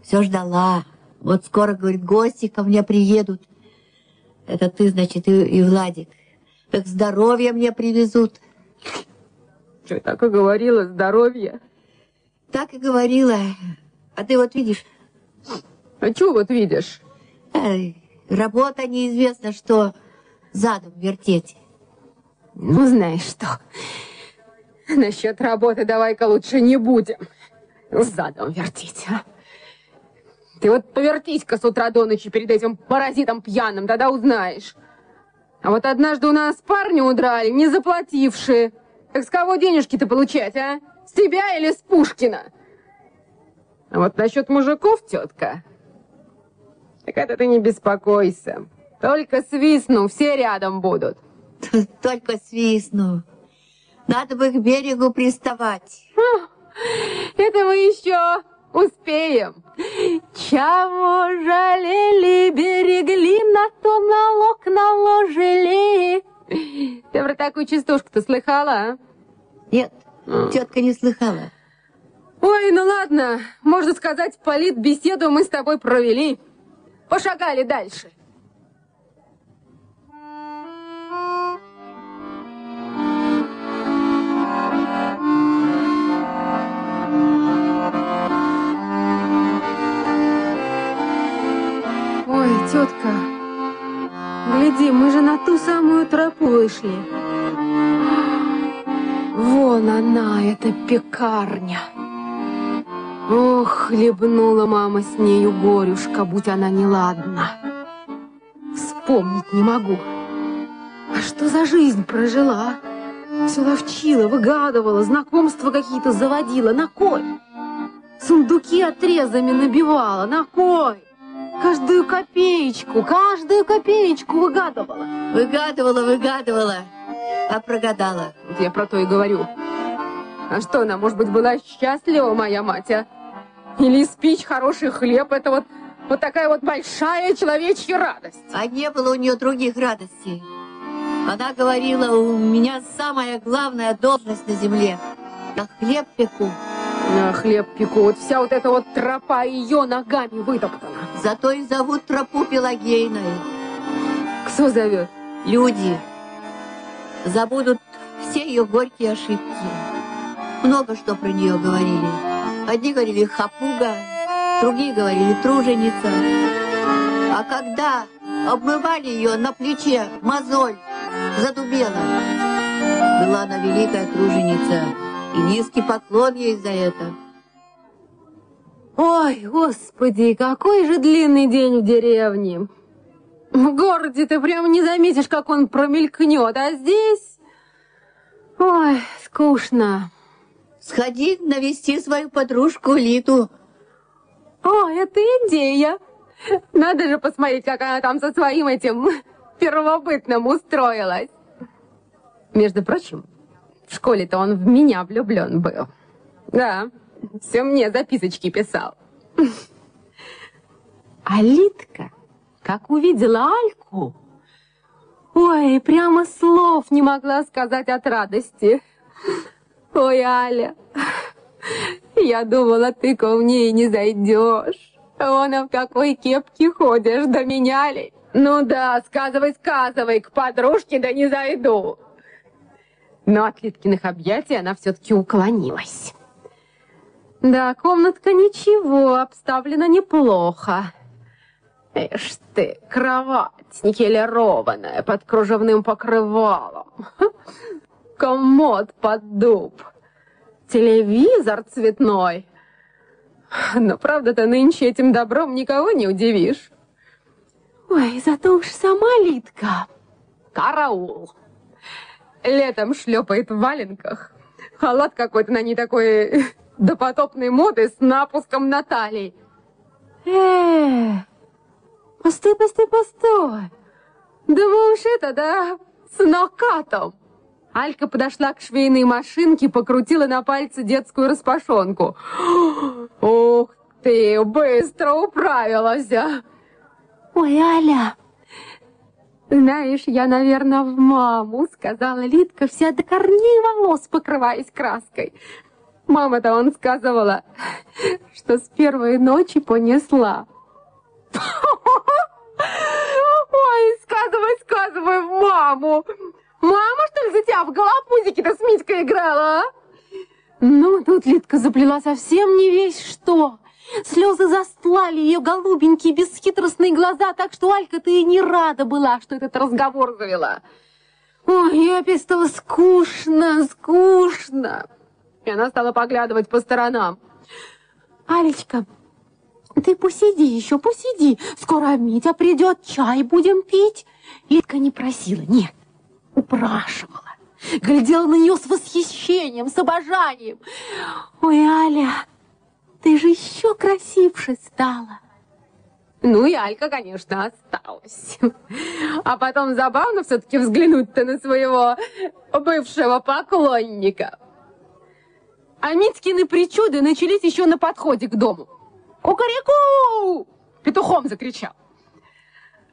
Speaker 2: Все ждала. Вот скоро, говорит, гости ко мне приедут. Это ты, значит, и, и Владик. Так здоровье мне привезут.
Speaker 3: Что, так и говорила, здоровье.
Speaker 2: Так и говорила. А ты вот видишь,
Speaker 3: А что вот видишь?
Speaker 2: э, работа неизвестно, что задом вертеть.
Speaker 3: Ну, знаешь что, насчет работы давай-ка лучше не будем. Задом вертеть, а? Ты вот повертись-ка с утра до ночи перед этим паразитом пьяным, тогда узнаешь. А вот однажды у нас парни удрали, не заплатившие. Так с кого денежки-то получать, а? С тебя или с Пушкина? А вот насчет мужиков, тетка, так это ты не беспокойся. Только свистну, все рядом будут.
Speaker 2: Только свистну. Надо бы к берегу приставать.
Speaker 3: Это мы еще успеем. Чего жалели, берегли, на то налог наложили. Ты про такую частушку-то слыхала, а?
Speaker 2: Нет, тетка не слыхала.
Speaker 3: Ой, ну ладно, можно сказать, политбеседу мы с тобой провели. Пошагали дальше. Ой, тетка, гляди, мы же на ту самую тропу вышли. Вон она, эта пекарня. Ох, хлебнула мама с нею горюшка, будь она неладна. Вспомнить не могу. А что за жизнь прожила? Все ловчила, выгадывала, знакомства какие-то заводила. На кой? Сундуки отрезами набивала. На кой? Каждую копеечку, каждую копеечку выгадывала.
Speaker 2: Выгадывала, выгадывала, а прогадала.
Speaker 3: Вот я про то и говорю. А что она, может быть, была счастлива, моя мать, а? Или испечь хороший хлеб, это вот, вот такая вот большая человечья радость.
Speaker 2: А не было у нее других радостей. Она говорила, у меня самая главная должность на земле. Я хлеб пеку,
Speaker 3: На хлеб пеку, вот вся вот эта вот тропа ее ногами вытоптана.
Speaker 2: зато и зовут тропу Пелагейной.
Speaker 3: Кто зовет?
Speaker 2: Люди забудут ее горькие ошибки. Много что про нее говорили. Одни говорили хапуга, другие говорили труженица. А когда обмывали ее на плече, мозоль задубела. Была она великая труженица, и низкий поклон ей за это.
Speaker 3: Ой, господи, какой же длинный день в деревне. В городе ты прямо не заметишь, как он промелькнет, а здесь... Ой, скучно.
Speaker 2: Сходи навести свою подружку Литу.
Speaker 3: О, это идея. Надо же посмотреть, как она там со своим этим первобытным устроилась. Между прочим, В школе-то он в меня влюблен был. Да, все мне записочки писал. А Литка, как увидела Альку, ой, прямо слов не могла сказать от радости. Ой, Аля, я думала, ты ко мне и не зайдешь. Вон в какой кепке ходишь, да меня ли? Ну да, сказывай, сказывай, к подружке да не зайду. Но от Литкиных объятий она все-таки уклонилась. Да, комнатка ничего, обставлена неплохо. Ишь ты, кровать никелированная под кружевным покрывалом. Комод под дуб. Телевизор цветной. Но правда-то нынче этим добром никого не удивишь. Ой, зато уж сама Литка. Караул. Летом шлепает в валенках. Халат какой-то на ней такой допотопной моды с напуском на талии. Э, постой, постой, постой. Да мы уж это, да, с накатом. Алька подошла к швейной машинке, покрутила на пальце детскую распашонку. Ух ты, быстро управилась! Ой, Аля, знаешь, я, наверное, в маму, сказала Литка, вся до корней волос покрываясь краской. Мама-то он сказывала, что с первой ночи понесла. Ой, сказывай, сказывай маму. Мама, что ли, за тебя в голопузике-то с Митькой играла, а? Ну, тут Литка заплела совсем не весь что. Слезы застлали ее голубенькие бесхитростные глаза, так что Алька-то и не рада была, что этот разговор завела. Ой, ей опять стало скучно, скучно. И она стала поглядывать по сторонам. Алечка, ты посиди еще, посиди. Скоро Митя придет, чай будем пить. Литка не просила, нет упрашивала, глядела на нее с восхищением, с обожанием. Ой, Аля, ты же еще красивше стала. Ну и Алька, конечно, осталась. А потом забавно все-таки взглянуть-то на своего бывшего поклонника. А Митькины причуды начались еще на подходе к дому. «Кукареку!» Петухом закричал.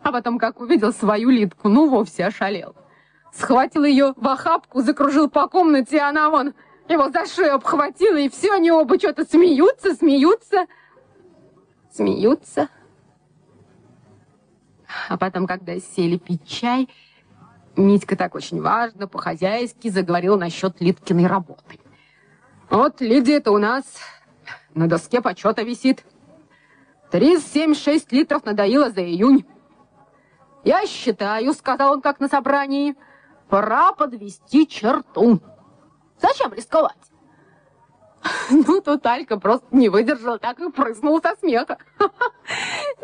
Speaker 3: А потом, как увидел свою Литку, ну вовсе ошалел схватил ее в охапку, закружил по комнате, и она вон его за шею обхватила, и все они оба что-то смеются, смеются, смеются. А потом, когда сели пить чай, Митька так очень важно, по-хозяйски заговорил насчет Литкиной работы. Вот Лидия-то у нас на доске почета висит. 37,6 литров надоело за июнь. Я считаю, сказал он как на собрании, Пора подвести черту. Зачем рисковать? Ну, тут Алька просто не выдержала, так и прыснула со смеха.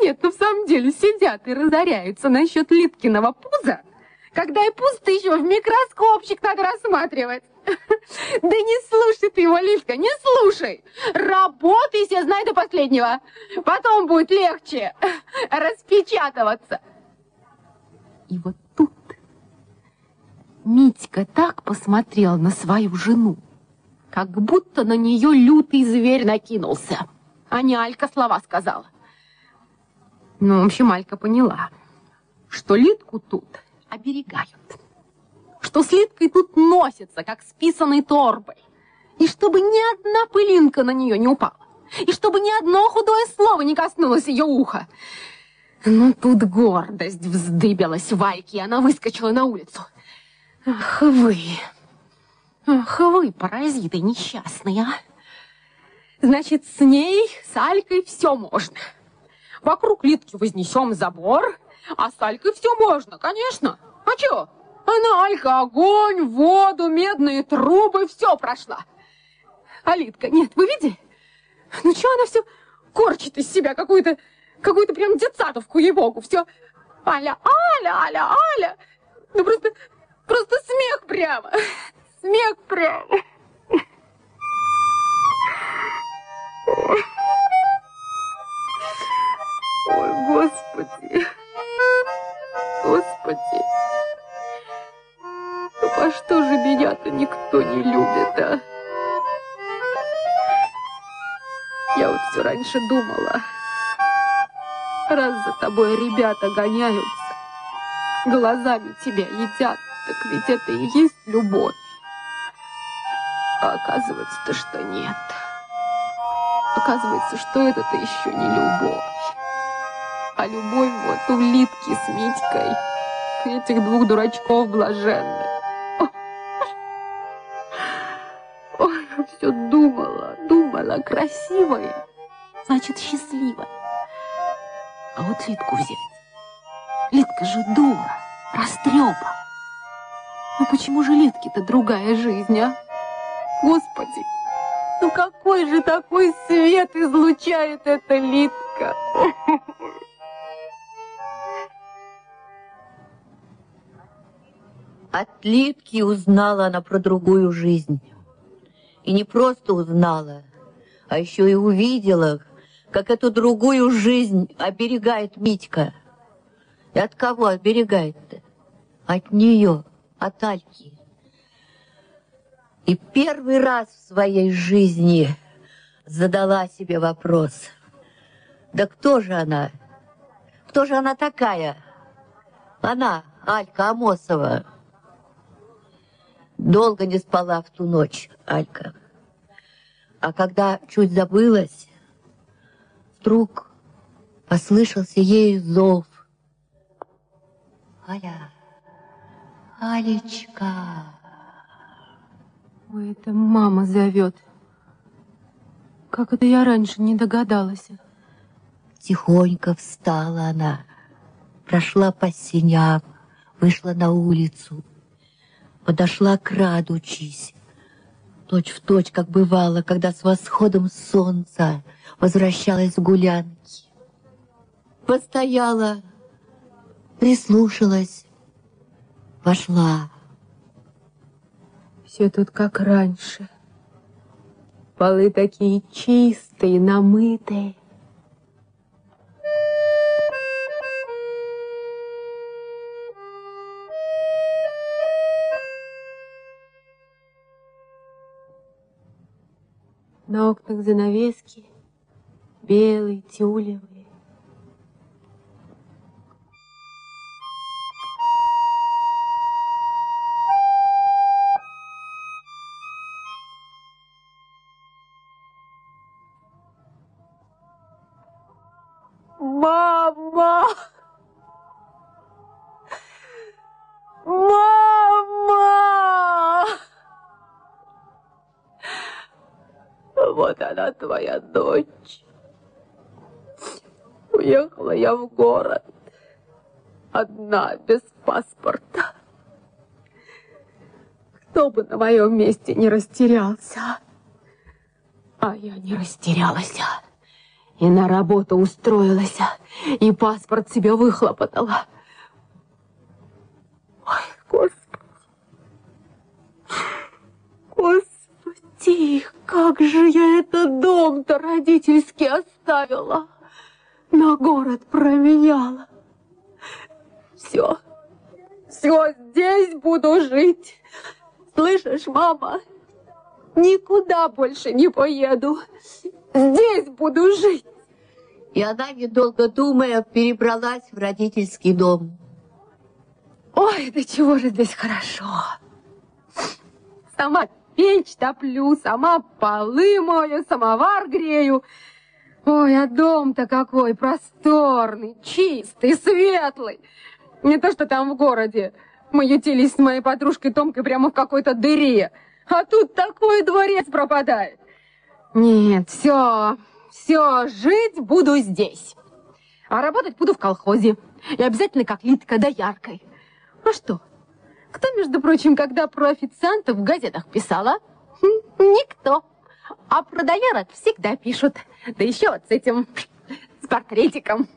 Speaker 3: Нет, ну в самом деле сидят и разоряются насчет Литкиного пуза, когда и еще в микроскопчик надо рассматривать. Да не слушай ты его, Литка, не слушай. Работайся, знай до последнего. Потом будет легче распечатываться. И вот Митька так посмотрел на свою жену, как будто на нее лютый зверь накинулся. А не Алька слова сказала. Ну, в общем, Алька поняла, что Литку тут оберегают. Что с Литкой тут носится, как с писаной торбой. И чтобы ни одна пылинка на нее не упала. И чтобы ни одно худое слово не коснулось ее уха. Ну, тут гордость вздыбилась в Альке, и она выскочила на улицу. Ах вы, ах вы, паразиты несчастные, а! Значит, с ней, с Алькой все можно. Вокруг Литки вознесем забор, а с Алькой все можно, конечно. А что? Она, Алька, огонь, воду, медные трубы, все прошла. А Литка, нет, вы видели? Ну что она все корчит из себя какую-то, какую-то прям детсадовку, ей-богу, все. Аля, Аля, Аля, Аля. Ну просто Просто смех прямо. Смех прямо. Ой, Господи. Господи. Ну по что же меня тебя-то никто не любит, а? Я вот все раньше думала, раз за тобой ребята гоняются, глазами тебя едят, так ведь это и есть любовь. А оказывается-то, что нет. Оказывается, что это-то еще не любовь. А любовь вот у Литки с Митькой, этих двух дурачков блаженных. Ой, я все думала, думала, красивая, значит, счастливая. А вот Литку взять. Литка же дура, растреба. Ну почему же Литке-то другая жизнь, а? Господи, ну какой же такой свет излучает эта Литка?
Speaker 2: От Литки узнала она про другую жизнь. И не просто узнала, а еще и увидела, как эту другую жизнь оберегает Митька. И от кого оберегает-то? От нее, от Альки. И первый раз в своей жизни задала себе вопрос. Да кто же она? Кто же она такая? Она, Алька Амосова. Долго не спала в ту ночь, Алька. А когда чуть забылась, вдруг послышался ей зов. Аля, Алечка.
Speaker 3: Ой, это мама зовет. Как это я раньше не догадалась?
Speaker 2: Тихонько встала она, прошла по синям, вышла на улицу, подошла к радучись, точь в точь, как бывало, когда с восходом солнца возвращалась с гулянки. Постояла, прислушалась, вошла.
Speaker 3: Все тут как раньше. Полы такие чистые, намытые. На окнах занавески белые, тюлевые. Мама! Вот она, твоя дочь. Уехала я в город. Одна, без паспорта. Кто бы на моем месте не растерялся. А я не растерялась и на работу устроилась, и паспорт себе выхлопотала. Как же я этот дом-то родительский оставила, на город променяла. Все, все, здесь буду жить. Слышишь, мама, никуда больше не поеду. Здесь буду жить.
Speaker 2: И она, недолго думая, перебралась в родительский дом.
Speaker 3: Ой, да чего же здесь хорошо. Сама печь топлю, сама полы мою, самовар грею. Ой, а дом-то какой просторный, чистый, светлый. Не то, что там в городе. Мы ютились с моей подружкой Томкой прямо в какой-то дыре. А тут такой дворец пропадает. Нет, все, все, жить буду здесь. А работать буду в колхозе. И обязательно как Литка да яркой. А что? Кто, между прочим, когда про официантов в газетах писала? Хм, никто. А про доярок всегда пишут. Да еще вот с этим, с портретиком.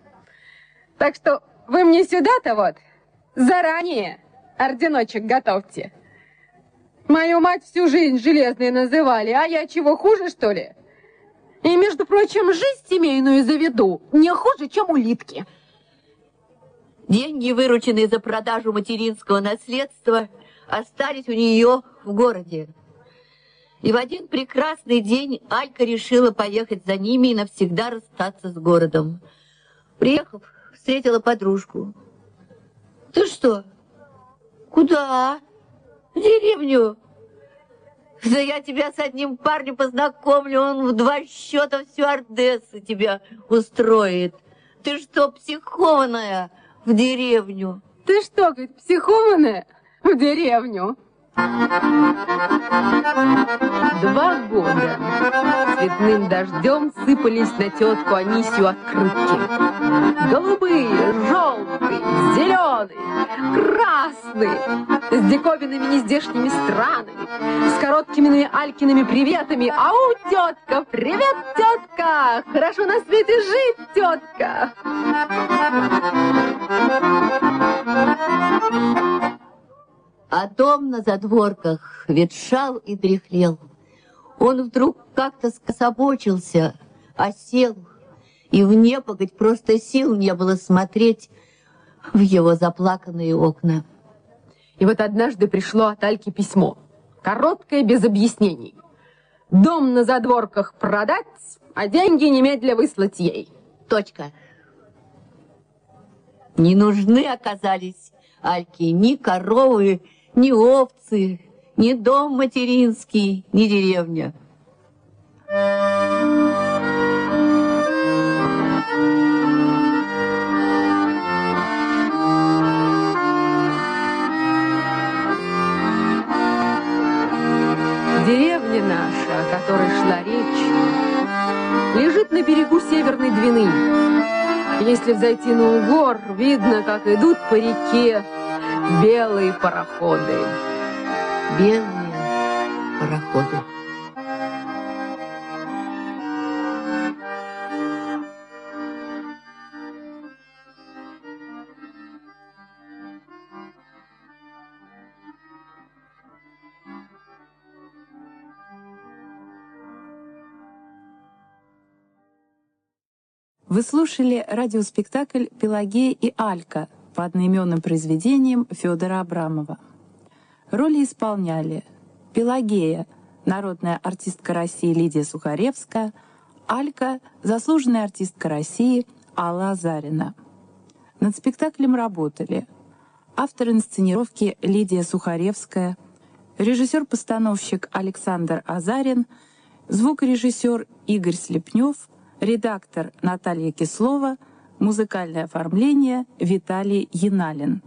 Speaker 3: Так что вы мне сюда-то вот заранее орденочек готовьте. Мою мать всю жизнь железной называли, а я чего, хуже, что ли? И, между прочим, жизнь семейную заведу не хуже, чем улитки.
Speaker 2: Деньги, вырученные за продажу материнского наследства, остались у нее в городе. И в один прекрасный день Алька решила поехать за ними и навсегда расстаться с городом. Приехав, встретила подружку. Ты что? Куда? В деревню. Да я тебя с одним парнем познакомлю, он в два счета всю Ордессу тебя устроит. Ты что, психованная в деревню?
Speaker 3: Ты что, говорит, психованная в деревню? Два года цветным дождем сыпались на тетку Анисию открытки. Голубые, желтые, зеленые, красные, с диковинными нездешними странами, с короткими Алькиными приветами. Ау, тетка, привет, тетка! Хорошо на свете жить, тетка!
Speaker 2: А дом на задворках ветшал и дряхлел. Он вдруг как-то скособочился, осел, и в непогодь просто сил не было смотреть в его заплаканные окна.
Speaker 3: И вот однажды пришло от Альки письмо, короткое, без объяснений. Дом на задворках продать, а деньги немедля выслать ей.
Speaker 2: Точка. Не нужны оказались Альки ни коровы, ни овцы, ни дом материнский, ни деревня.
Speaker 3: Деревня наша, о которой шла речь, лежит на берегу Северной Двины. Если взойти на угор, видно, как идут по реке белые пароходы.
Speaker 2: Белые пароходы.
Speaker 4: Вы слушали радиоспектакль «Пелагея и Алька» по одноименным произведениям Федора Абрамова. Роли исполняли Пелагея, народная артистка России Лидия Сухаревская, Алька, заслуженная артистка России Алла Азарина. Над спектаклем работали автор инсценировки Лидия Сухаревская, режиссер-постановщик Александр Азарин, звукорежиссер Игорь Слепнев, редактор Наталья Кислова — Музыкальное оформление Виталий Яналин.